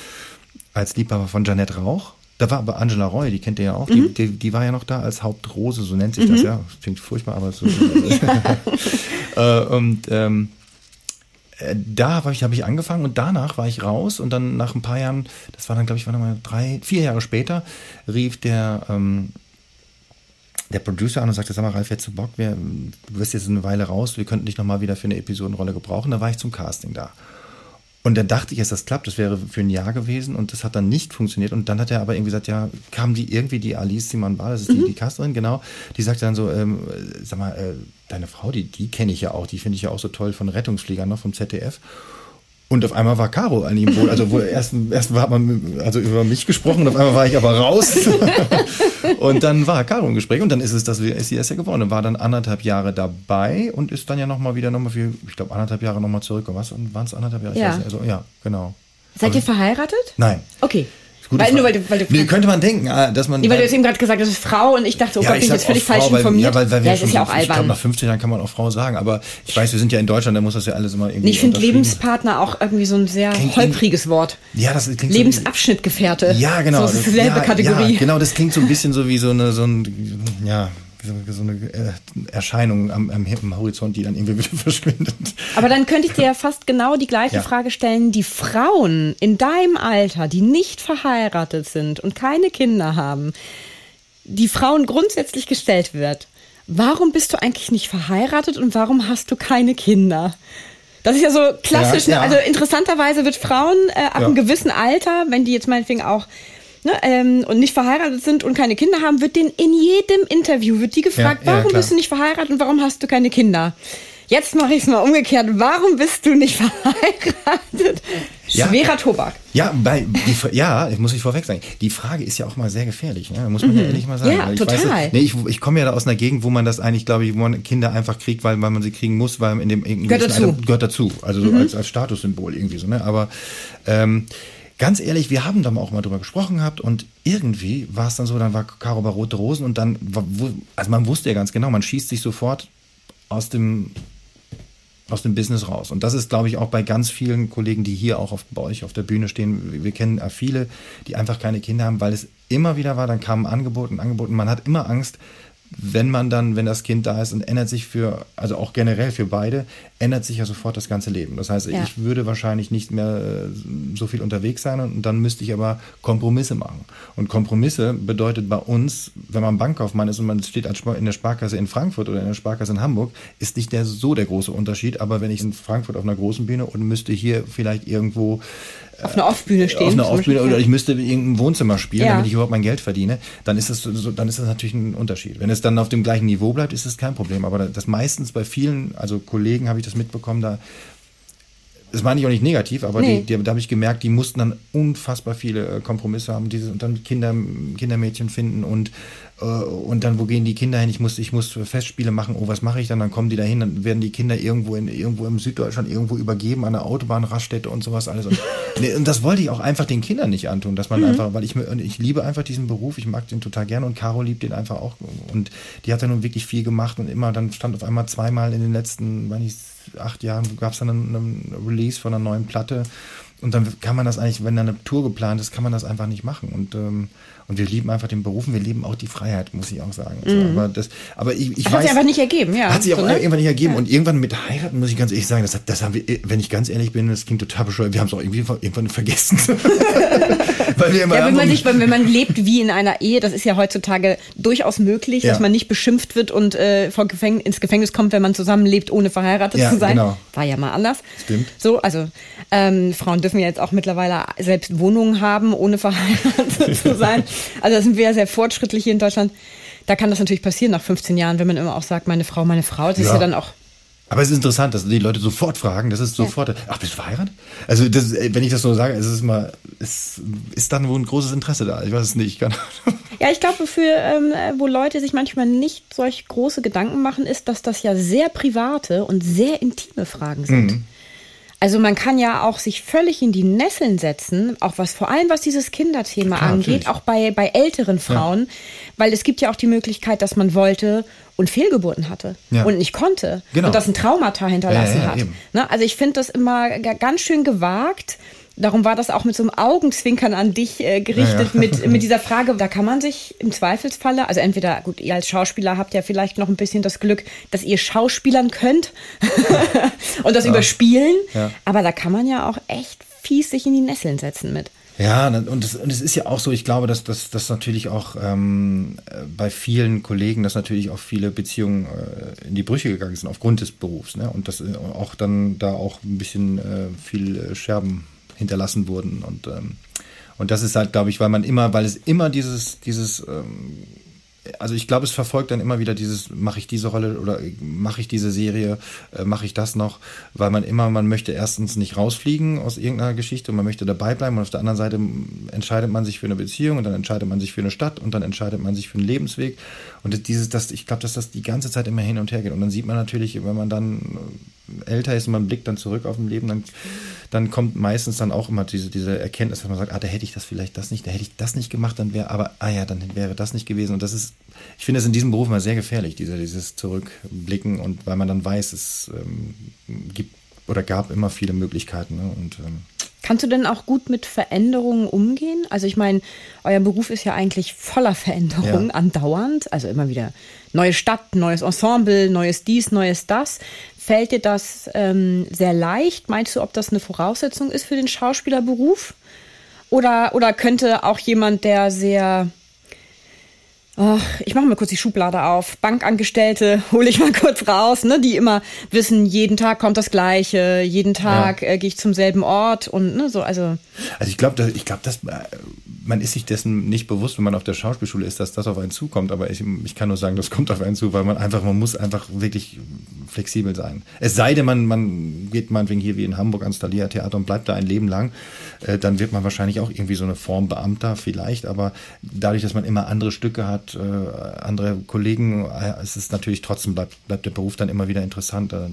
als Liebhaber von Janette Rauch. Da war aber Angela Roy, die kennt ihr ja auch, mhm. die, die, die, war ja noch da als Hauptrose, so nennt sich mhm. das, ja. Das klingt furchtbar, aber so. äh, und ähm, äh, da habe ich, hab ich angefangen und danach war ich raus und dann nach ein paar Jahren, das war dann, glaube ich, war mal drei, vier Jahre später, rief der, ähm, der Producer an und sagte, sag mal, Ralf, jetzt zu Bock, wir, du wirst jetzt eine Weile raus, wir könnten dich nochmal wieder für eine Episodenrolle gebrauchen. Da war ich zum Casting da. Und dann dachte ich, dass das klappt, das wäre für ein Jahr gewesen und das hat dann nicht funktioniert. Und dann hat er aber irgendwie gesagt, ja, kam die irgendwie, die Alice Simon Bar, das ist mhm. die, die Casterin, genau, die sagte dann so, ähm, sag mal, äh, deine Frau, die, die kenne ich ja auch, die finde ich ja auch so toll von Rettungsfliegern noch vom ZDF. Und auf einmal war Caro an ihm wohl. Also wo erst, erst hat man also über mich gesprochen und auf einmal war ich aber raus. und dann war Caro im Gespräch und dann ist es das, ist sie erst ja geworden. Und war dann anderthalb Jahre dabei und ist dann ja nochmal wieder nochmal für, ich glaube, anderthalb Jahre nochmal zurück. Was waren es anderthalb Jahre? Ja. Also, ja, genau. Seid ihr verheiratet? Nein. Okay. Gute weil, nur weil du, weil du nee, könnte man denken, ah, dass man. Nee, weil du jetzt eben gerade gesagt hast, das ist Frau und ich dachte, oh ja, Gott, bin ich jetzt völlig falsch Frau, informiert. Ja, weil, weil wir ja, schon, ist ja auch albern. Ich glaube, nach 15 Jahren kann man auch Frau sagen, aber ich weiß, wir sind ja in Deutschland, da muss das ja alles immer irgendwie. Nee, ich finde Lebenspartner auch irgendwie so ein sehr klingt holpriges Wort. Ja, das klingt Lebensabschnittgefährte. Ja, genau. So, das ist dieselbe ja, Kategorie. Ja, genau, das klingt so ein bisschen so wie so eine, so ein, ja, so eine äh, Erscheinung am, am, am, Horizont, die dann irgendwie wieder verschwindet. Aber dann könnte ich dir ja fast genau die gleiche ja. Frage stellen. Die Frauen in deinem Alter, die nicht verheiratet sind und keine Kinder haben, die Frauen grundsätzlich gestellt wird. Warum bist du eigentlich nicht verheiratet und warum hast du keine Kinder? Das ist ja so klassisch. Ja, ja. Also interessanterweise wird Frauen äh, ab einem gewissen Alter, wenn die jetzt meinetwegen auch ne, ähm, und nicht verheiratet sind und keine Kinder haben, wird denen in jedem Interview wird die gefragt, warum bist du nicht verheiratet und warum hast du keine Kinder? Jetzt mache ich es mal umgekehrt. Warum bist du nicht verheiratet? Schwerer ja, Tobak. Ja, bei, die, ja, ich muss ich vorweg sagen. Die Frage ist ja auch mal sehr gefährlich, ne? muss man mhm. ja ehrlich mal sagen. Ja, total. Weiß, nee, ich, ich komme ja da aus einer Gegend, wo man das eigentlich, glaube ich, wo man Kinder einfach kriegt, weil, weil man sie kriegen muss, weil in dem gehört dazu. Alter, gehört dazu. Also so mhm. als, als Statussymbol irgendwie so. Ne? Aber ähm, ganz ehrlich, wir haben da auch mal drüber gesprochen gehabt und irgendwie war es dann so, dann war Caro bei Rote Rosen und dann, also man wusste ja ganz genau, man schießt sich sofort aus dem aus dem Business raus. Und das ist, glaube ich, auch bei ganz vielen Kollegen, die hier auch auf, bei euch auf der Bühne stehen. Wir kennen viele, die einfach keine Kinder haben, weil es immer wieder war, dann kamen Angebote Angebote. Man hat immer Angst, wenn man dann, wenn das Kind da ist und ändert sich für, also auch generell für beide, ändert sich ja sofort das ganze Leben. Das heißt, ja. ich würde wahrscheinlich nicht mehr äh, so viel unterwegs sein und dann müsste ich aber Kompromisse machen. Und Kompromisse bedeutet bei uns, wenn man Bankkaufmann ist und man steht in der Sparkasse in Frankfurt oder in der Sparkasse in Hamburg, ist nicht der so der große Unterschied. Aber wenn ich in Frankfurt auf einer großen Bühne und müsste hier vielleicht irgendwo auf einer Off-Bühne stehen. Auf einer Off-Bühne oder ich müsste in irgendeinem Wohnzimmer spielen, ja. damit ich überhaupt mein Geld verdiene, dann ist das so, dann ist das natürlich ein Unterschied. Wenn es dann auf dem gleichen Niveau bleibt, ist es kein Problem. Aber das meistens bei vielen, also Kollegen habe ich das mitbekommen, da das meine ich auch nicht negativ, aber nee. die, die, da habe ich gemerkt, die mussten dann unfassbar viele äh, Kompromisse haben, diese, und dann Kinder, Kindermädchen finden und äh, und dann, wo gehen die Kinder hin? Ich muss, ich muss Festspiele machen. Oh, was mache ich dann? Dann kommen die da hin, dann werden die Kinder irgendwo in, irgendwo im Süddeutschland irgendwo übergeben an der Autobahnraststätte und sowas alles. Und, und das wollte ich auch einfach den Kindern nicht antun, dass man mhm. einfach, weil ich ich liebe einfach diesen Beruf, ich mag den total gerne und Caro liebt den einfach auch. Und die hat dann nun wirklich viel gemacht und immer, dann stand auf einmal zweimal in den letzten, weiß ich, acht Jahren gab es dann einen, einen Release von einer neuen Platte. Und dann kann man das eigentlich, wenn da eine Tour geplant ist, kann man das einfach nicht machen. Und ähm, und wir lieben einfach den Beruf und wir lieben auch die Freiheit, muss ich auch sagen. Mhm. aber, das, aber ich, ich das weiß, hat sich einfach nicht ergeben, ja. Hat sich auch so, ne? irgendwann nicht ergeben. Ja. Und irgendwann mit heiraten, muss ich ganz ehrlich sagen, das, das haben wir, wenn ich ganz ehrlich bin, das klingt total bescheuert, wir haben es auch irgendwie irgendwann vergessen. Weil wir immer ja, wenn man, sich, wenn man lebt wie in einer Ehe, das ist ja heutzutage durchaus möglich, ja. dass man nicht beschimpft wird und äh, vor Gefäng ins Gefängnis kommt, wenn man zusammenlebt, ohne verheiratet ja, zu sein. Genau. War ja mal anders. Stimmt. So, also ähm, Frauen dürfen ja jetzt auch mittlerweile selbst Wohnungen haben, ohne verheiratet zu sein. Also da sind wir ja sehr fortschrittlich hier in Deutschland. Da kann das natürlich passieren nach 15 Jahren, wenn man immer auch sagt, meine Frau, meine Frau. Das ist ja dann auch aber es ist interessant, dass die Leute sofort fragen, das ist sofort, ja. ach, bist du verheiratet? Also, das, wenn ich das so sage, ist es mal, ist, ist dann wohl ein großes Interesse da. Ich weiß es nicht. Kann. Ja, ich glaube, für, ähm, wo Leute sich manchmal nicht solch große Gedanken machen, ist, dass das ja sehr private und sehr intime Fragen sind. Mhm. Also man kann ja auch sich völlig in die Nesseln setzen, auch was vor allem was dieses Kinderthema Klar, angeht, natürlich. auch bei, bei älteren Frauen, ja. weil es gibt ja auch die Möglichkeit, dass man wollte und Fehlgeburten hatte ja. und nicht konnte genau. und das ein Traumata hinterlassen ja, hat. Ne? Also ich finde das immer ganz schön gewagt Darum war das auch mit so einem Augenzwinkern an dich äh, gerichtet, ja, ja. Mit, mit dieser Frage. Da kann man sich im Zweifelsfalle, also entweder, gut, ihr als Schauspieler habt ja vielleicht noch ein bisschen das Glück, dass ihr Schauspielern könnt und das ja. überspielen. Aber da kann man ja auch echt fies sich in die Nesseln setzen mit. Ja, und es, und ist ja auch so, ich glaube, dass das natürlich auch ähm, bei vielen Kollegen, dass natürlich auch viele Beziehungen äh, in die Brüche gegangen sind aufgrund des Berufs. Ne? Und dass äh, auch dann da auch ein bisschen äh, viel äh, Scherben hinterlassen wurden. Und, ähm, und das ist halt, glaube ich, weil man immer, weil es immer dieses, dieses ähm, also ich glaube, es verfolgt dann immer wieder dieses, mache ich diese Rolle oder mache ich diese Serie, äh, mache ich das noch, weil man immer, man möchte erstens nicht rausfliegen aus irgendeiner Geschichte und man möchte dabei bleiben und auf der anderen Seite entscheidet man sich für eine Beziehung und dann entscheidet man sich für eine Stadt und dann entscheidet man sich für einen Lebensweg. Und dieses, das, ich glaube, dass das die ganze Zeit immer hin und her geht. Und dann sieht man natürlich, wenn man dann älter ist und man blickt dann zurück auf ein Leben, dann, dann kommt meistens dann auch immer diese, diese Erkenntnis, dass man sagt, ah, da hätte ich das vielleicht das nicht, da hätte ich das nicht gemacht, dann wäre, aber, ah ja, dann wäre das nicht gewesen. Und das ist, ich finde es in diesem Beruf mal sehr gefährlich, diese, dieses Zurückblicken und weil man dann weiß, es ähm, gibt oder gab immer viele Möglichkeiten. Ne? Und, ähm, Kannst du denn auch gut mit Veränderungen umgehen? Also ich meine, euer Beruf ist ja eigentlich voller Veränderungen ja. andauernd. Also immer wieder neue Stadt, neues Ensemble, neues dies, neues das. Fällt dir das ähm, sehr leicht? Meinst du, ob das eine Voraussetzung ist für den Schauspielerberuf? Oder, oder könnte auch jemand, der sehr ach, ich mache mal kurz die Schublade auf. Bankangestellte hole ich mal kurz raus, ne, die immer wissen, jeden Tag kommt das Gleiche, jeden Tag ja. äh, gehe ich zum selben Ort und ne, so, also. Also ich glaube, ich glaube, dass äh, man ist sich dessen nicht bewusst, wenn man auf der Schauspielschule ist, dass das auf einen zukommt. Aber ich, ich kann nur sagen, das kommt auf einen zu, weil man einfach, man muss einfach wirklich flexibel sein. Es sei denn, man, man geht meinetwegen hier wie in Hamburg ans Thalia Theater und bleibt da ein Leben lang, äh, dann wird man wahrscheinlich auch irgendwie so eine Form Beamter vielleicht. Aber dadurch, dass man immer andere Stücke hat, äh, andere Kollegen, äh, ist es natürlich trotzdem bleibt, bleibt der Beruf dann immer wieder interessant, äh,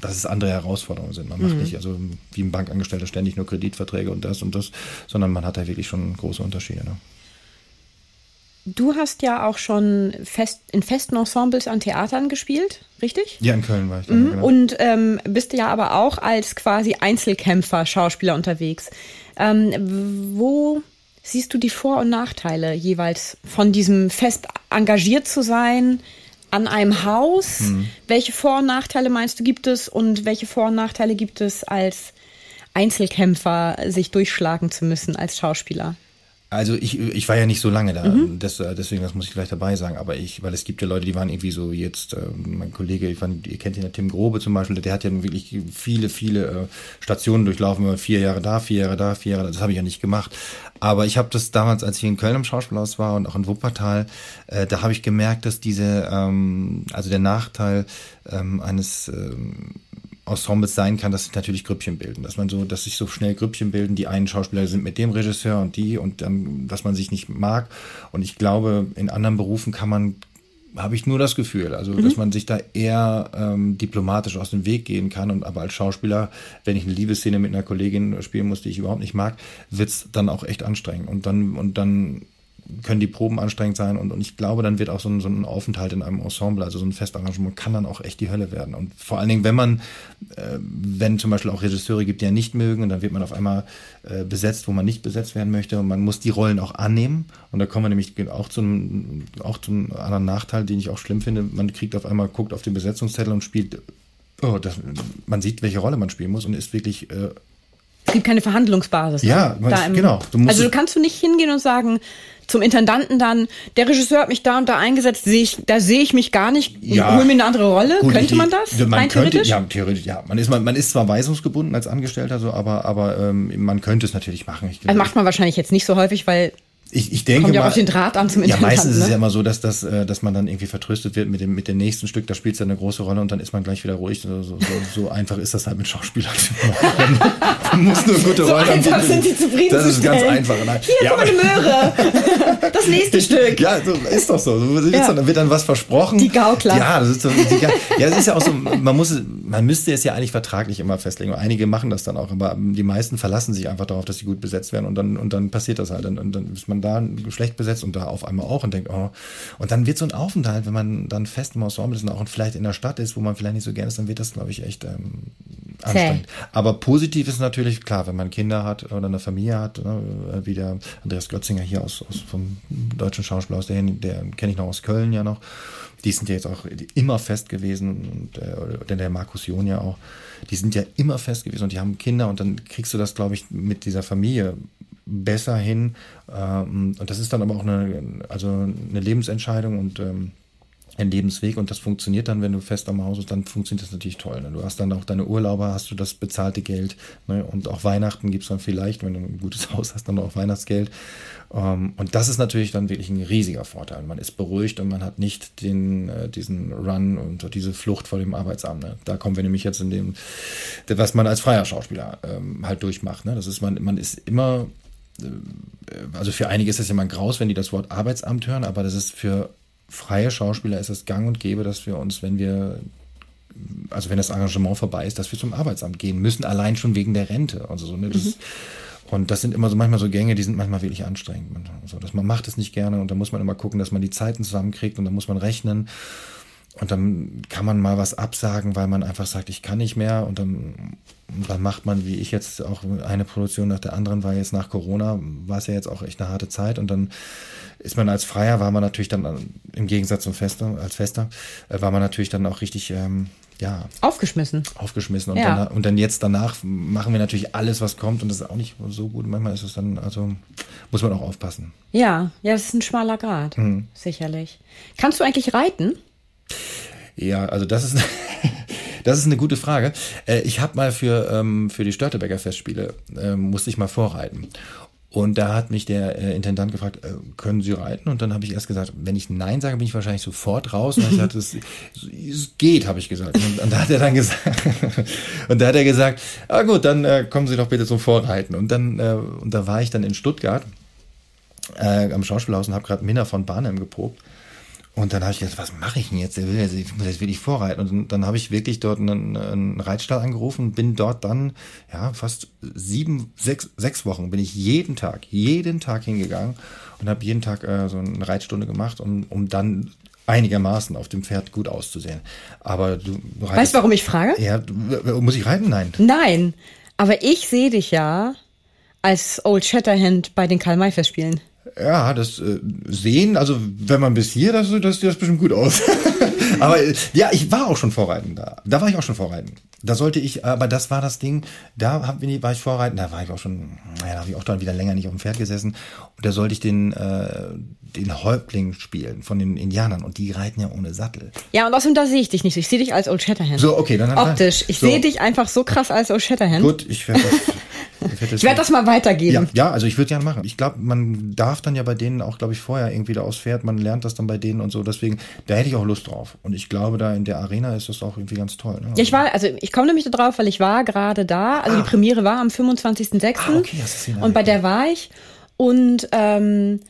dass es andere Herausforderungen sind. Man macht mhm. nicht also wie ein Bankangestellter ständig nur Kreditverträge und das und das, sondern man hat da wirklich schon große Unterschiede. Ne? Du hast ja auch schon fest, in festen Ensembles an Theatern gespielt, richtig? Ja, in Köln war ich. Dann, mhm. genau. Und ähm, bist ja aber auch als quasi Einzelkämpfer Schauspieler unterwegs. Ähm, wo siehst du die Vor- und Nachteile jeweils von diesem fest engagiert zu sein an einem Haus? Mhm. Welche Vor- und Nachteile meinst du gibt es und welche Vor- und Nachteile gibt es als Einzelkämpfer sich durchschlagen zu müssen als Schauspieler? Also ich, ich war ja nicht so lange da, mhm. das, äh, deswegen das muss ich gleich dabei sagen. Aber ich, weil es gibt ja Leute, die waren irgendwie so jetzt, äh, mein Kollege, ich fand, ihr kennt ihn ja Tim Grobe zum Beispiel, der hat ja wirklich viele, viele äh, Stationen durchlaufen, vier Jahre da, vier Jahre da, vier Jahre da. Das habe ich ja nicht gemacht. Aber ich habe das damals, als ich in Köln im Schauspielhaus war und auch in Wuppertal, äh, da habe ich gemerkt, dass diese, ähm, also der Nachteil ähm, eines ähm, Ensembles sein kann, dass sich natürlich Grüppchen bilden, dass man so, dass sich so schnell Grüppchen bilden, die einen Schauspieler sind mit dem Regisseur und die und dann, dass man sich nicht mag. Und ich glaube, in anderen Berufen kann man habe ich nur das Gefühl, also mhm. dass man sich da eher ähm, diplomatisch aus dem Weg gehen kann. Und aber als Schauspieler, wenn ich eine Liebesszene mit einer Kollegin spielen muss, die ich überhaupt nicht mag, wird's dann auch echt anstrengend. Und dann und dann können die Proben anstrengend sein und, und ich glaube, dann wird auch so ein, so ein Aufenthalt in einem Ensemble, also so ein Festarrangement, kann dann auch echt die Hölle werden. Und vor allen Dingen, wenn man, äh, wenn zum Beispiel auch Regisseure gibt, die ja nicht mögen, und dann wird man auf einmal äh, besetzt, wo man nicht besetzt werden möchte und man muss die Rollen auch annehmen. Und da kommen wir nämlich auch zum, auch zum anderen Nachteil, den ich auch schlimm finde. Man kriegt auf einmal, guckt auf den Besetzungszettel und spielt, oh, das, man sieht, welche Rolle man spielen muss und ist wirklich äh, es gibt keine Verhandlungsbasis. Ne? Ja, ne? genau. Du also du kannst du nicht hingehen und sagen, zum Intendanten dann, der Regisseur hat mich da und da eingesetzt, sehe ich, da sehe ich mich gar nicht, ja, hol mir eine andere Rolle. Gut, könnte man das? Man rein könnte, theoretisch? Ja, theoretisch, ja. Man ist, man, man ist zwar weisungsgebunden als Angestellter, so, aber, aber ähm, man könnte es natürlich machen. Ich, also macht man wahrscheinlich jetzt nicht so häufig, weil ich, ich denke Kommt ja mal, auf den Draht an zum Internet. Ja, meistens ne? ist es ja immer so, dass, das, äh, dass man dann irgendwie vertröstet wird mit dem, mit dem nächsten Stück, da spielt es ja eine große Rolle und dann ist man gleich wieder ruhig. So, so, so einfach ist das halt mit Schauspielern. man muss nur gute so Rollen einfach sind die zufrieden Das ist ganz einfach. Nein. Hier, ja, eine Möhre. Das nächste Stück. Ja, so, ist doch so. Ja. Dann wird dann was versprochen. Die Gaukler. Ja, das ist so, die, ja, es ist ja auch so, man muss, man müsste es ja eigentlich vertraglich immer festlegen. Und einige machen das dann auch, aber die meisten verlassen sich einfach darauf, dass sie gut besetzt werden und dann, und dann passiert das halt. Und dann ist man da schlecht besetzt und da auf einmal auch und denkt, oh. Und dann wird so ein Aufenthalt, wenn man dann fest im Ensemble ist und auch vielleicht in der Stadt ist, wo man vielleicht nicht so gerne ist, dann wird das, glaube ich, echt ähm, anstrengend. Okay. Aber positiv ist natürlich klar, wenn man Kinder hat oder eine Familie hat, ne, wie der Andreas Götzinger hier aus, aus vom deutschen Schauspielhaus, der, der kenne ich noch aus Köln ja noch. Die sind ja jetzt auch immer fest gewesen und äh, der Markus John ja auch. Die sind ja immer fest gewesen und die haben Kinder und dann kriegst du das, glaube ich, mit dieser Familie besser hin. Ähm, und das ist dann aber auch eine, also eine Lebensentscheidung und ähm, ein Lebensweg und das funktioniert dann, wenn du fest am Haus bist, dann funktioniert das natürlich toll. Ne? Du hast dann auch deine Urlauber, hast du das bezahlte Geld ne? und auch Weihnachten gibt es dann vielleicht, wenn du ein gutes Haus hast, dann auch Weihnachtsgeld. Ähm, und das ist natürlich dann wirklich ein riesiger Vorteil. Man ist beruhigt und man hat nicht den, äh, diesen Run und diese Flucht vor dem Arbeitsamt. Ne? Da kommen wir nämlich jetzt in dem, was man als freier Schauspieler halt durchmacht. Das ist man, man ist immer also für einige ist das ja mal graus, wenn die das Wort Arbeitsamt hören, aber das ist für freie Schauspieler ist es gang und gäbe, dass wir uns, wenn wir, also wenn das Engagement vorbei ist, dass wir zum Arbeitsamt gehen müssen, allein schon wegen der Rente. Also so, ne, das, mhm. Und das sind immer so manchmal so Gänge, die sind manchmal wirklich anstrengend. Also, dass man macht es nicht gerne und da muss man immer gucken, dass man die Zeiten zusammenkriegt und da muss man rechnen. Und dann kann man mal was absagen, weil man einfach sagt, ich kann nicht mehr. Und dann, dann macht man, wie ich jetzt auch eine Produktion nach der anderen, war jetzt nach Corona, war es ja jetzt auch echt eine harte Zeit. Und dann ist man als Freier, war man natürlich dann im Gegensatz zum Fester, als Fester, äh, war man natürlich dann auch richtig ähm, ja. Aufgeschmissen. Aufgeschmissen. Und, Ja. dann, und dann jetzt danach machen wir natürlich alles, was kommt. Und das ist auch nicht so gut. Manchmal ist es dann, also muss man auch aufpassen. Ja, ja, das ist ein schmaler Grad. Mhm. Sicherlich. Kannst du eigentlich reiten? Ja, also das ist, das ist eine gute Frage. Äh, ich habe mal für, ähm, für die Störtebecker Festspiele, ähm, musste ich mal vorreiten. Und da hat mich der äh, Intendant gefragt, äh, können Sie reiten? Und dann habe ich erst gesagt, wenn ich Nein sage, bin ich wahrscheinlich sofort raus. Und dann hat es, es geht, habe ich gesagt. Und, und da hat er dann gesagt, und da hat er gesagt, ah gut, dann äh, kommen Sie doch bitte zum Vorreiten. Und dann, äh, und da war ich dann in Stuttgart äh, am Schauspielhaus und habe gerade Minna von Barnhem geprobt. Und dann habe ich gedacht, was mache ich denn jetzt? Der will jetzt, ich muss jetzt wirklich vorreiten. Und dann, habe ich wirklich dort einen, einen Reitstall angerufen, bin dort dann, ja, fast sieben, sechs, sechs Wochen bin ich jeden Tag, jeden Tag hingegangen und habe jeden Tag äh, so eine Reitstunde gemacht, um, um dann einigermaßen auf dem Pferd gut auszusehen. Aber du, reitest- Weißt du, warum ich frage? Ja, du, muss ich reiten? Nein. Nein, aber ich sehe dich ja als Old Shatterhand bei den Karl-May-Festspielen. Ja, das äh, sehen, also wenn man bis hier, das, das sieht das bestimmt gut aus. aber äh, ja, ich war auch schon vorreiten da. Da war ich auch schon vorreiten. Da sollte ich, aber das war das Ding, da hab, bin ich- war ich vorreiten, da war ich auch schon, naja, da habe ich auch dann wieder länger nicht auf dem Pferd gesessen. Und da sollte ich den, äh, den Häuptling spielen von den Indianern und die reiten ja ohne Sattel. Ja, und außerdem da sehe ich dich nicht. so. Ich sehe dich als Old Shatterhand. So, okay, dann Optisch. Ich so. sehe dich einfach so krass als Old Shatterhand. Gut, ich werde das. Ich werde das mal weitergeben. Ja, ja, also ich würde gerne machen. Ich glaube, man darf dann ja bei denen auch, glaube ich, vorher irgendwie da aufs Pferd, man lernt das dann bei denen und so. Deswegen, da hätte ich auch Lust drauf. Und ich glaube, da in der Arena ist das auch irgendwie ganz toll. Ne? Ja, ich war, also ich komme nämlich da drauf, weil ich war gerade da. Also die Premiere war am 25.06. Ah, okay, es gesehen. und bei der war ich. Und ähm,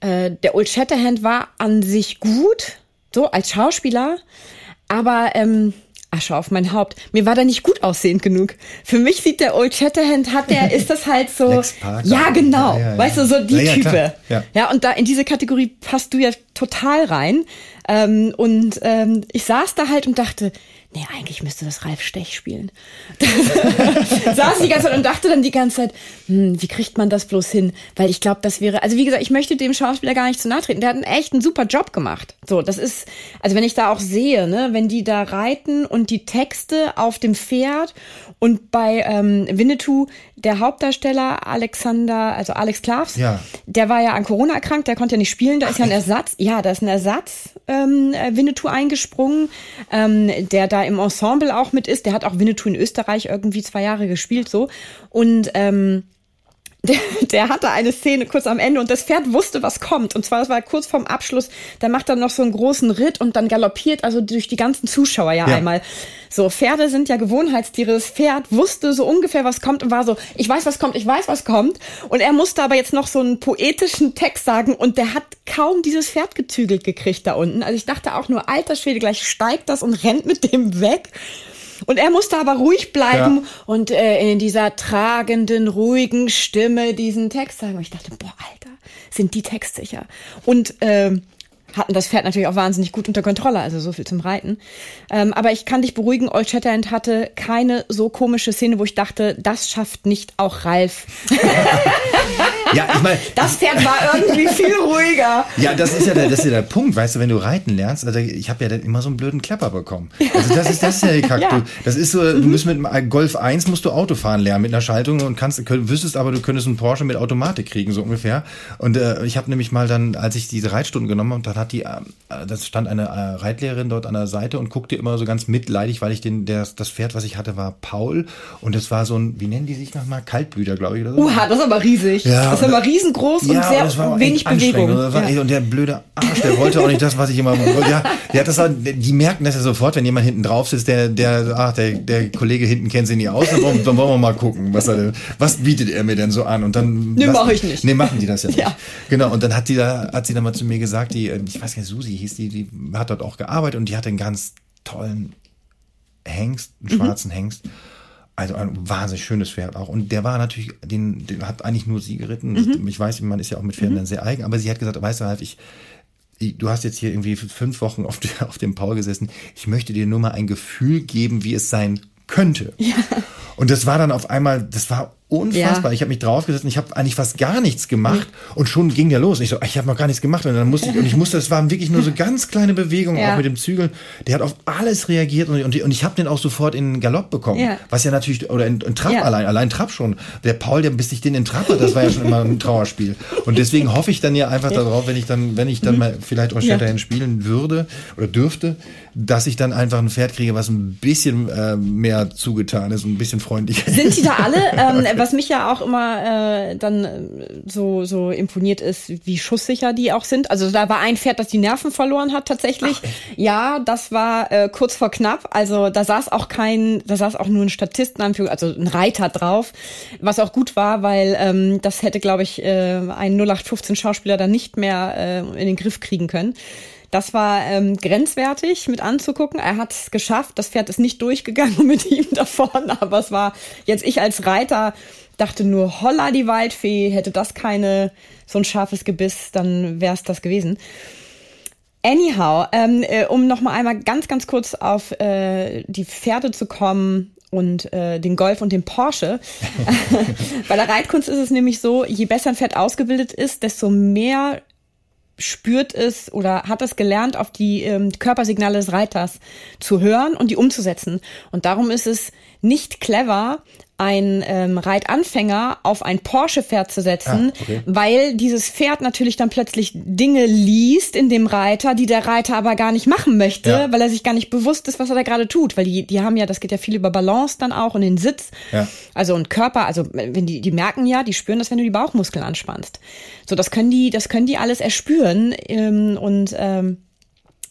äh, der Old Shatterhand war an sich gut, so als Schauspieler, aber ähm, Asche auf mein Haupt. Mir war der nicht gut aussehend genug. Für mich sieht der Old Shatterhand, hat der, ist das halt so. Ja, genau. Ja, ja. Weißt du, so die Ja, ja, Type. Ja, und da in diese Kategorie passt du ja total rein. Ähm, und ähm, ich saß da halt und dachte, nee, eigentlich müsste das Ralf Stech spielen. saß die ganze Zeit und dachte dann die ganze Zeit, hm, wie kriegt man das bloß hin? Weil ich glaube, das wäre, also wie gesagt, ich möchte dem Schauspieler gar nicht zu nahe treten. Der hat einen echt einen super Job gemacht. So, das ist, also wenn ich da auch sehe, ne, wenn die da reiten und die Texte auf dem Pferd und bei ähm, Winnetou, der Hauptdarsteller Alexander, also Alex Klavs, Ja. der war ja an Corona erkrankt, der konnte ja nicht spielen, da ist ja ein Ersatz, ja, da ist ein Ersatz ähm, äh, Winnetou eingesprungen, ähm, der da im Ensemble auch mit ist, der hat auch Winnetou in Österreich irgendwie zwei Jahre gespielt, so. Und ähm, der, der hatte eine Szene kurz am Ende und das Pferd wusste, was kommt. Und zwar, das war kurz vorm Abschluss, da macht er noch so einen großen Ritt und dann galoppiert also durch die ganzen Zuschauer ja, Ja. einmal. So, Pferde sind ja Gewohnheitstiere. Das Pferd wusste so ungefähr, was kommt und war so, ich weiß, was kommt, ich weiß, was kommt. Und er musste aber jetzt noch so einen poetischen Text sagen und der hat kaum dieses Pferd gezügelt gekriegt da unten. Also ich dachte auch nur, alter Schwede, gleich steigt das und rennt mit dem weg. Und er musste aber ruhig bleiben Ja. und äh, in dieser tragenden, ruhigen Stimme diesen Text sagen. Und ich dachte, boah, Alter, sind die textsicher. Und ähm, hatten das Pferd natürlich auch wahnsinnig gut unter Kontrolle, also so viel zum Reiten. Ähm, aber ich kann dich beruhigen, Old Shatterhand hatte keine so komische Szene, wo ich dachte, das schafft nicht auch Ralf. Ja, ich meine, Das Pferd war irgendwie viel ruhiger. ja, das ist ja der, das ist ja der Punkt, weißt du, wenn du reiten lernst, also ich habe ja dann immer so einen blöden Klepper bekommen. Also das ist das ist ja die Kack. Ja. Du, das ist so, du musst mit einem Golf 1 musst du Auto fahren lernen mit einer Schaltung und kannst könnt, wüsstest aber, du könntest einen Porsche mit Automatik kriegen so ungefähr. Und äh, ich habe nämlich mal dann, als ich diese Reitstunden genommen habe, dann hat die, äh, das stand eine äh, Reitlehrerin dort an der Seite und guckte immer so ganz mitleidig, weil ich den, der, das Pferd, was ich hatte, war Paul und das war so ein, wie nennen die sich nochmal, Kaltblüter, glaube ich oder so. Uha, das ist aber riesig. Ja, das und- aber riesengroß und das war sehr wenig. Bewegung. Und, das war, Ja. und der blöde Arsch, der wollte auch nicht das, was ich immer wollte. Ja, ja, das war, die merken das ja sofort, wenn jemand hinten drauf sitzt, der, der, ach, der, der Kollege hinten kennt sich nicht aus, dann wollen, dann wollen wir mal gucken, was er was bietet er mir denn so an? Und dann. Nee, was- mach ich nicht. Nee, machen die das ja nicht. Ja. Genau. Und dann hat die da, hat sie dann mal zu mir gesagt, die, äh, ich weiß gar nicht, Susi hieß die, die hat dort auch gearbeitet und die hatte einen ganz tollen Hengst, einen schwarzen Hengst. Also ein wahnsinnig schönes Pferd auch. Und der war natürlich, den, den hat eigentlich nur sie geritten. Ich weiß, man ist ja auch mit Pferden dann sehr eigen, aber sie hat gesagt, weißt du, ich, ich, du hast jetzt hier irgendwie fünf Wochen auf, der, auf dem Paul gesessen. Ich möchte dir nur mal ein Gefühl geben, wie es sein könnte. Ja. Und das war dann auf einmal, das war unfassbar. Ja. Ich habe mich draufgesetzt und ich habe eigentlich fast gar nichts gemacht und schon ging der los. Und ich so, ich habe noch gar nichts gemacht und dann musste ich und ich musste, es waren wirklich nur so ganz kleine Bewegungen ja. auch mit dem Zügel. Der hat auf alles reagiert und, und, und ich habe den auch sofort in Galopp bekommen, ja. was ja natürlich oder in, in Trab allein, allein Trab schon. Der Paul, der bis ich den in Trab hatte, das war ja schon immer ein Trauerspiel. Und deswegen hoffe ich dann ja einfach darauf, wenn ich dann, wenn ich dann mal vielleicht auch Shatterhand spielen würde oder dürfte, dass ich dann einfach ein Pferd kriege, was ein bisschen äh, mehr zugetan ist und ein bisschen freundlicher. Sind die da alle? Ähm, was mich ja auch immer äh, dann äh, so, so imponiert ist, wie schusssicher die auch sind. Also da war ein Pferd, das die Nerven verloren hat tatsächlich. Ach, ja, das war äh, kurz vor knapp. Also da saß auch kein, da saß auch nur ein Statisten, also ein Reiter drauf, was auch gut war, weil ähm, das hätte, glaube ich, äh, ein 0815 Schauspieler dann nicht mehr äh, in den Griff kriegen können. Das war ähm, grenzwertig mit anzugucken. Er hat es geschafft. Das Pferd ist nicht durchgegangen mit ihm da vorne, aber es war jetzt ich als Reiter dachte nur, holla die Waldfee, hätte das keine so ein scharfes Gebiss, dann wäre es das gewesen. Anyhow, ähm, äh, um noch mal einmal ganz, ganz kurz auf äh, die Pferde zu kommen und äh, den Golf und den Porsche. Bei der Reitkunst ist es nämlich so, je besser ein Pferd ausgebildet ist, desto mehr spürt es oder hat es gelernt, auf die ähm, Körpersignale des Reiters zu hören und die umzusetzen. Und darum ist es nicht clever, ein ähm, Reitanfänger auf ein Porsche-Pferd zu setzen, ah, okay. weil dieses Pferd natürlich dann plötzlich Dinge liest in dem Reiter, die der Reiter aber gar nicht machen möchte, ja. weil er sich gar nicht bewusst ist, was er da gerade tut. Weil die, die haben ja, das geht ja viel über Balance dann auch und den Sitz, ja. also und Körper, also wenn die, die merken ja, die spüren das, wenn du die Bauchmuskeln anspannst. So, das können die, das können die alles erspüren ähm, und ähm,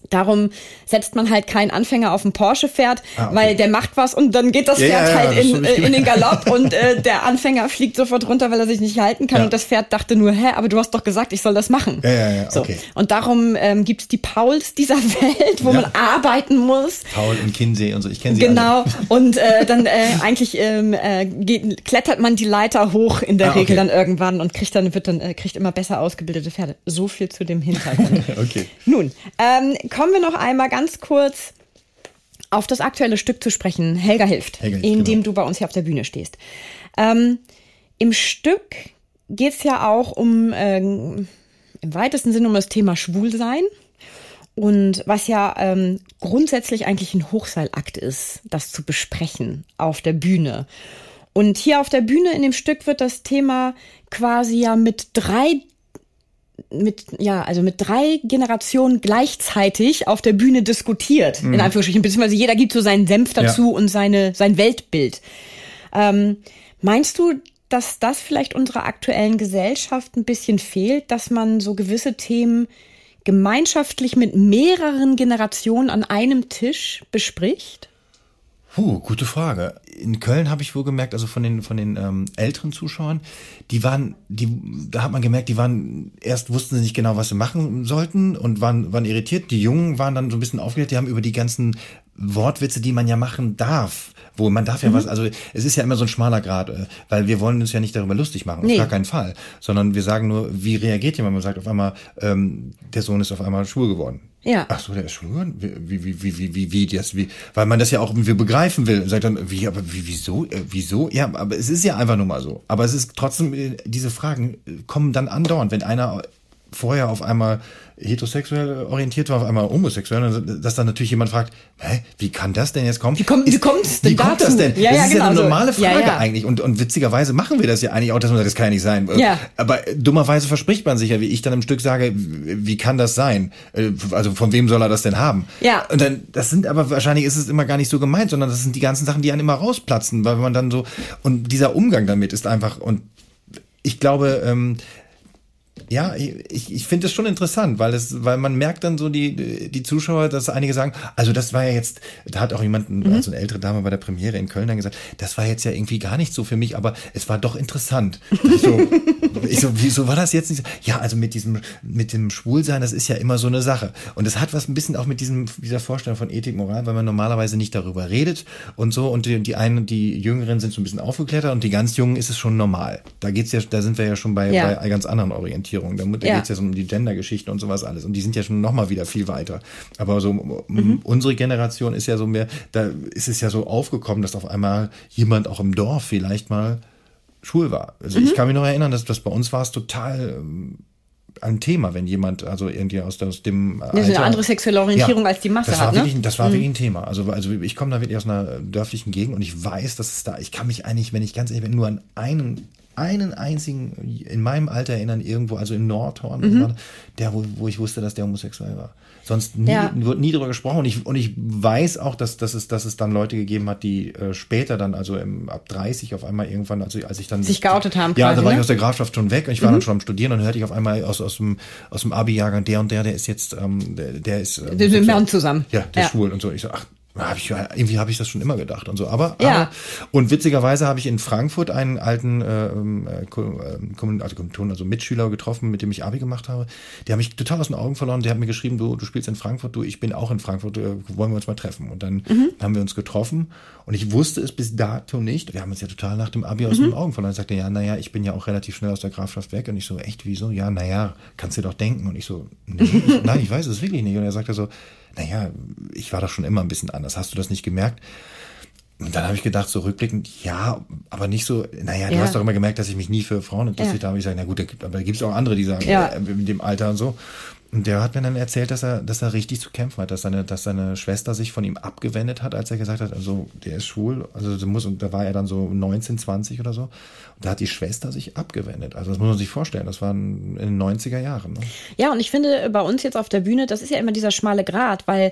Darum setzt man halt keinen Anfänger auf ein Porsche-Pferd, ah, okay. weil der macht was und dann geht das ja, Pferd ja, ja, halt in, äh, in den Galopp und äh, der Anfänger fliegt sofort runter, weil er sich nicht halten kann und das Pferd dachte nur, hä, aber du hast doch gesagt, ich soll das machen. Ja, ja, ja, so. okay. Und darum ähm, gibt es die Pauls dieser Welt, wo man arbeiten muss. Paul und Kinsey und so, ich kenne sie Genau, alle. und äh, dann äh, eigentlich ähm, äh, geht, klettert man die Leiter hoch in der ah, Regel dann irgendwann und kriegt dann, wird dann, äh, kriegt immer besser ausgebildete Pferde. So viel zu dem Hintergrund. okay. Nun, ähm, kommen wir noch einmal ganz kurz auf das aktuelle Stück zu sprechen. Helga hilft, Helga hilft in dem genau. du bei uns hier auf der Bühne stehst. Ähm, Im Stück geht es ja auch um, äh, im weitesten Sinne um das Thema Schwulsein. Und was ja ähm, grundsätzlich eigentlich ein Hochseilakt ist, das zu besprechen auf der Bühne. Und hier auf der Bühne in dem Stück wird das Thema quasi ja mit drei mit, ja, also mit drei Generationen gleichzeitig auf der Bühne diskutiert, mhm. in Anführungsstrichen, beziehungsweise jeder gibt so seinen Senf dazu ja. und seine, sein Weltbild. Ähm, meinst du, dass das vielleicht unserer aktuellen Gesellschaft ein bisschen fehlt, dass man so gewisse Themen gemeinschaftlich mit mehreren Generationen an einem Tisch bespricht? Puh, gute Frage. In Köln habe ich wohl gemerkt, also von den von den ähm, älteren Zuschauern, die waren, die, da hat man gemerkt, die waren erst wussten sie nicht genau, was sie machen sollten und waren waren irritiert. Die Jungen waren dann so ein bisschen aufgeregt. Die haben über die ganzen Wortwitze, die man ja machen darf, wo man darf ja mhm. was, also es ist ja immer so ein schmaler Grad, äh, weil wir wollen uns ja nicht darüber lustig machen, nee. auf gar keinen Fall, sondern wir sagen nur, wie reagiert jemand, man sagt auf einmal, ähm, der Sohn ist auf einmal schwul geworden. Ja. Ach so, der ist schwul? Wie, wie, wie, wie, wie, wie, das, wie, weil man das ja auch irgendwie begreifen will. Sagt dann, wie, aber wie, wieso, äh, wieso? Ja, aber es ist ja einfach nur mal so. Aber es ist trotzdem, äh, diese Fragen kommen dann andauernd, wenn einer vorher auf einmal heterosexuell orientiert war, auf einmal homosexuell, dass dann natürlich jemand fragt, hä, wie kann das denn jetzt kommen? Wie kommt, wie kommt's denn Wie kommt das denn? Ja, das ja, ist genau ja eine normale so. Frage ja, ja. eigentlich und, und witzigerweise machen wir das ja eigentlich auch, dass man sagt, das kann ja nicht sein. Ja. Aber dummerweise verspricht man sich ja, wie ich dann im Stück sage, wie kann das sein? Äh, also von wem soll er das denn haben? Ja. Und dann, das sind aber wahrscheinlich ist es immer gar nicht so gemeint, sondern das sind die ganzen Sachen, die einen immer rausplatzen, weil man dann so, und dieser Umgang damit ist einfach, und ich glaube, ähm, ja, ich, ich finde es schon interessant, weil es, weil man merkt dann so die, die Zuschauer, dass einige sagen, also das war ja jetzt, da hat auch jemand, mhm. also eine ältere Dame bei der Premiere in Köln dann gesagt, das war jetzt ja irgendwie gar nicht so für mich, aber es war doch interessant. Ich so, ich so wieso war das jetzt nicht? so? Ja, also mit diesem, mit dem Schwulsein, das ist ja immer so eine Sache. Und es hat was ein bisschen auch mit diesem, dieser Vorstellung von Ethik, Moral, weil man normalerweise nicht darüber redet und so. Und die, die einen, die Jüngeren sind so ein bisschen aufgeklettert und die ganz Jungen ist es schon normal. Da geht's ja, da sind wir ja schon bei, ja. bei ganz anderen Orientierungen. Orientierung. Da, da ja. geht es ja so um die Gender-Geschichten und sowas alles. Und die sind ja schon nochmal wieder viel weiter. Aber so mhm. unsere Generation ist ja so mehr, da ist es ja so aufgekommen, dass auf einmal jemand auch im Dorf vielleicht mal schwul war. Also mhm. ich kann mich noch erinnern, dass das bei uns war es total ähm, ein Thema, wenn jemand, also irgendwie aus, aus dem Alter, eine andere sexuelle Orientierung ja, als die Masse das war hat. Wirklich, ne? Das war mhm. wirklich ein Thema. Also, also ich komme da wirklich aus einer dörflichen Gegend und ich weiß, dass es da, ich kann mich eigentlich, wenn ich ganz ehrlich bin, nur an einen einen einzigen in meinem Alter erinnern, irgendwo, also in Nordhorn, mhm. der, wo, wo ich wusste, dass der homosexuell war. Sonst nie, ja. wird nie darüber gesprochen. Und ich, und ich weiß auch, dass, dass, es, dass es dann Leute gegeben hat, die äh, später dann, also im, ab 30 auf einmal irgendwann, also als ich dann. Sich geoutet haben. Ja, quasi, da war ne? ich aus der Grafschaft schon weg und ich war mhm. dann schon am Studieren und hörte ich auf einmal aus, aus dem, aus dem Abi-Jahrgang, der und der, der ist jetzt, ähm, der, der ist. Ähm, Wir sind Mann zusammen. Ja, der ja. ist schwul und so. Ich so, ach, hab ich, irgendwie habe ich das schon immer gedacht und so. Aber, ja. aber und witzigerweise habe ich in Frankfurt einen alten äh, ähm, äh, also, also Mitschüler getroffen, mit dem ich Abi gemacht habe. Der hat mich total aus den Augen verloren. Der hat mir geschrieben, du, du spielst in Frankfurt, du, ich bin auch in Frankfurt, äh, wollen wir uns mal treffen? Und dann mhm. haben wir uns getroffen und ich wusste es bis dato nicht. Wir haben uns ja total nach dem Abi aus mhm. den Augen verloren. Er sagte, ja, naja, ich bin ja auch relativ schnell aus der Grafschaft weg. Und ich so, echt, wieso? Ja, naja, kannst du doch denken. Und ich so, nee, ich, nein, ich weiß es wirklich nicht. Und er sagte so, naja, ich war doch schon immer ein bisschen anders. Hast du das nicht gemerkt? Und dann habe ich gedacht, so rückblickend, ja, aber nicht so, naja, du ja. hast doch immer gemerkt, dass ich mich nie für Frauen interessiert ja. habe. Ich sage, na gut, aber da gibt es auch andere, die sagen, ja. äh, mit dem Alter und so. Und der hat mir dann erzählt, dass er, dass er richtig zu kämpfen hat, dass seine, dass seine Schwester sich von ihm abgewendet hat, als er gesagt hat, also der ist schwul, also muss, und da war er dann so 19, 20 oder so. Und da hat die Schwester sich abgewendet. Also das muss man sich vorstellen, das war in den 90er Jahren. Ne? Ja, und ich finde bei uns jetzt auf der Bühne, das ist ja immer dieser schmale Grat, weil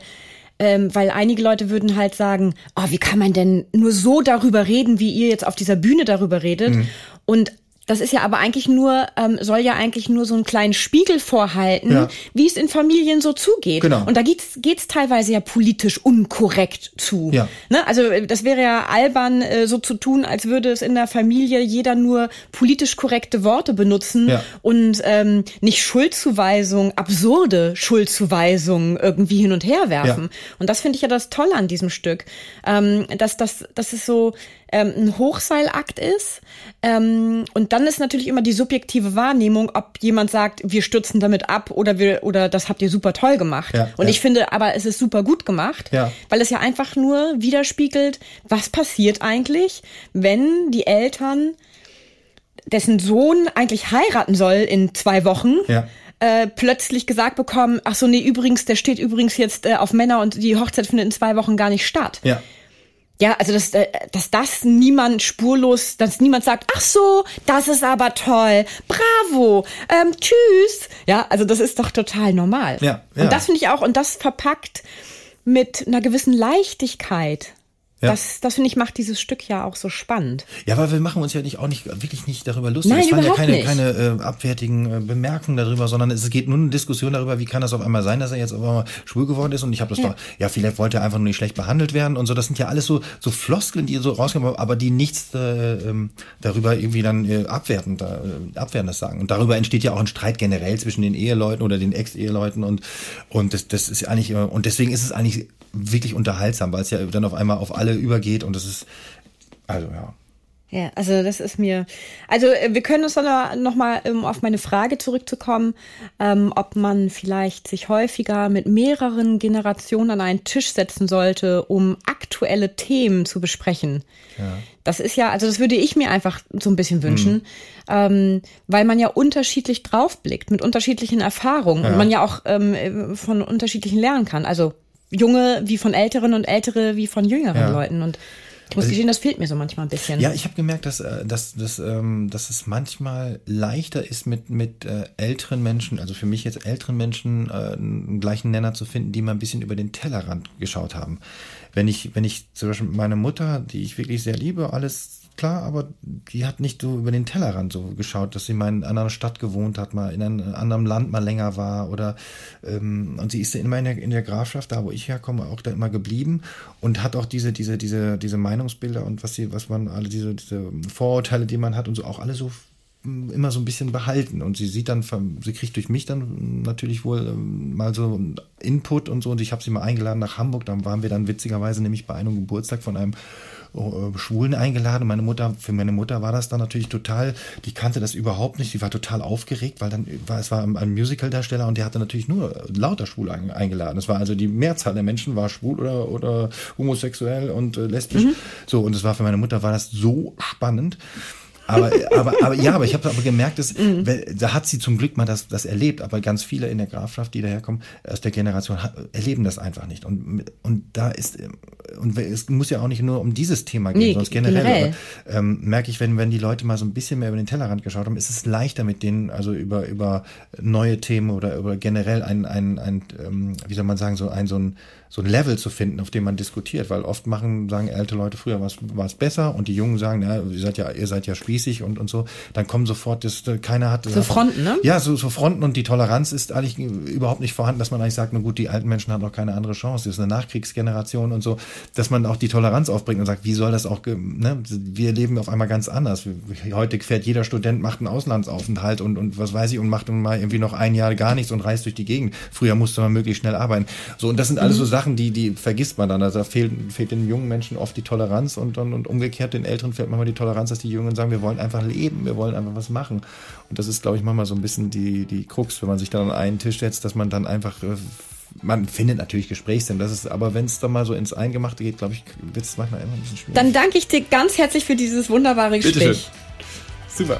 ähm, weil einige Leute würden halt sagen, oh, wie kann man denn nur so darüber reden, wie ihr jetzt auf dieser Bühne darüber redet? Mhm. Und das ist ja aber eigentlich nur, ähm, soll ja eigentlich nur so einen kleinen Spiegel vorhalten, ja. wie es in Familien so zugeht. Genau. Und da geht's geht's teilweise ja politisch unkorrekt zu. Ja. Ne? Also äh, das wäre ja albern, äh, so zu tun, als würde es in der Familie jeder nur politisch korrekte Worte benutzen ja. und ähm, nicht Schuldzuweisungen, absurde Schuldzuweisungen irgendwie hin und her werfen. Ja. Und das finde ich ja das Tolle an diesem Stück, ähm, dass das, dass es so ähm, ein Hochseilakt ist. Ähm, und dann ist natürlich immer die subjektive Wahrnehmung, ob jemand sagt, wir stürzen damit ab oder wir oder das habt ihr super toll gemacht. Ja, und ja. ich finde, aber es ist super gut gemacht, ja. weil es ja einfach nur widerspiegelt, was passiert eigentlich, wenn die Eltern dessen Sohn eigentlich heiraten soll in zwei Wochen. Ja. Äh, plötzlich gesagt bekommen, ach so, nee, übrigens, der steht übrigens jetzt äh, auf Männer und die Hochzeit findet in zwei Wochen gar nicht statt. Ja. Ja, also dass, äh, dass das niemand spurlos, dass niemand sagt, ach so, das ist aber toll, bravo, ähm, tschüss. Ja, also das ist doch total normal. Ja, ja. Und das finde ich auch, und das verpackt mit einer gewissen Leichtigkeit. Ja. Das, das finde ich macht dieses Stück ja auch so spannend. Ja, aber wir machen uns ja nicht auch nicht wirklich nicht darüber lustig. Nein, es waren ja keine, nicht. keine äh, abwertigen äh, Bemerkungen darüber, sondern es geht nur eine Diskussion darüber, wie kann das auf einmal sein, dass er jetzt auf einmal schwul geworden ist und ich habe das ja. doch, ja, vielleicht wollte er einfach nur nicht schlecht behandelt werden und so. Das sind ja alles so, so Floskeln, die so rauskommen, aber die nichts äh, ähm, darüber irgendwie dann äh, abwertend, äh, abwertendes sagen. Und darüber entsteht ja auch ein Streit generell zwischen den Eheleuten oder den Ex-Eheleuten und, und das, das ist eigentlich, und deswegen ist es eigentlich wirklich unterhaltsam, weil es ja dann auf einmal auf alle übergeht und das ist, also ja. Ja, also das ist mir, also äh, wir können uns dann noch mal, um auf meine Frage zurückzukommen, ähm, ob man vielleicht sich häufiger mit mehreren Generationen an einen Tisch setzen sollte, um aktuelle Themen zu besprechen. Ja. Das ist ja, also das würde ich mir einfach so ein bisschen wünschen, mhm. ähm, weil man ja unterschiedlich draufblickt, mit unterschiedlichen Erfahrungen ja. und man ja auch ähm, von unterschiedlichen lernen kann. Also junge wie von älteren und ältere wie von jüngeren ja. Leuten. Und ich muss also gestehen, das fehlt mir so manchmal ein bisschen. Ja, ich habe gemerkt, dass, äh, dass, dass, ähm, dass es manchmal leichter ist, mit, mit äh, älteren Menschen, also für mich jetzt älteren Menschen, äh, einen gleichen Nenner zu finden, die mal ein bisschen über den Tellerrand geschaut haben. Wenn ich, wenn ich zum Beispiel meine Mutter, die ich wirklich sehr liebe, alles klar, aber die hat nicht so über den Tellerrand so geschaut, dass sie mal in einer anderen Stadt gewohnt hat, mal in einem anderen Land mal länger war oder ähm, und sie ist immer in der, in der Grafschaft, da wo ich herkomme, auch da immer geblieben und hat auch diese, diese, diese, diese Meinungsbilder und was sie, was man, alle diese, diese Vorurteile, die man hat und so auch alle so immer so ein bisschen behalten und sie sieht dann, sie kriegt durch mich dann natürlich wohl ähm, mal so Input und so und ich habe sie mal eingeladen nach Hamburg, dann waren wir dann witzigerweise nämlich bei einem Geburtstag von einem Schwulen eingeladen. Meine Mutter, für meine Mutter war das dann natürlich total, die kannte das überhaupt nicht, die war total aufgeregt, weil dann war, es war ein Musical-Darsteller und der hatte natürlich nur lauter Schwul eingeladen. Es war also die Mehrzahl der Menschen war schwul oder, oder homosexuell und äh, lesbisch. Mhm. So, und es war für meine Mutter war das so spannend. Aber, aber, aber ja, aber ich habe aber gemerkt, dass, mhm. da hat sie zum Glück mal das, das erlebt, aber ganz viele in der Grafschaft, die daherkommen, aus der Generation, erleben das einfach nicht. Und, und da ist, und es muss ja auch nicht nur um dieses Thema gehen, nee, sondern generell. generell. Aber, ähm, merke ich, wenn, wenn die Leute mal so ein bisschen mehr über den Tellerrand geschaut haben, ist es leichter mit denen, also über, über neue Themen oder über generell ein, ein, ein, ähm, wie soll man sagen, so ein, so ein, so ein Level zu finden, auf dem man diskutiert, weil oft machen, sagen ältere Leute früher war es besser und die Jungen sagen, ja, ihr seid ja, ihr seid ja spießig und, und so, dann kommen sofort, das, keiner hat. So Fronten, ne? Ja, so, so Fronten und die Toleranz ist eigentlich überhaupt nicht vorhanden, dass man eigentlich sagt, na gut, die alten Menschen haben doch keine andere Chance, das ist eine Nachkriegsgeneration und so, dass man auch die Toleranz aufbringt und sagt, wie soll das auch, ne, wir leben auf einmal ganz anders. Heute fährt jeder Student, macht einen Auslandsaufenthalt und, und was weiß ich und macht mal irgendwie noch ein Jahr gar nichts und reist durch die Gegend. Früher musste man möglichst schnell arbeiten. So, und das sind alles mhm. so Sachen, die, die vergisst man dann. Also da fehlt, fehlt den jungen Menschen oft die Toleranz und, und, und umgekehrt den Älteren fehlt manchmal die Toleranz, dass die Jungen sagen, wir wollen einfach leben, wir wollen einfach was machen. Und das ist, glaube ich, manchmal so ein bisschen die, die Krux, wenn man sich dann an einen Tisch setzt, dass man dann einfach äh, man findet natürlich Gesprächsthemen, das ist, aber wenn es dann mal so ins Eingemachte geht, glaube ich, wird es manchmal immer ein bisschen schwierig. Dann danke ich dir ganz herzlich für dieses wunderbare Gespräch. Super.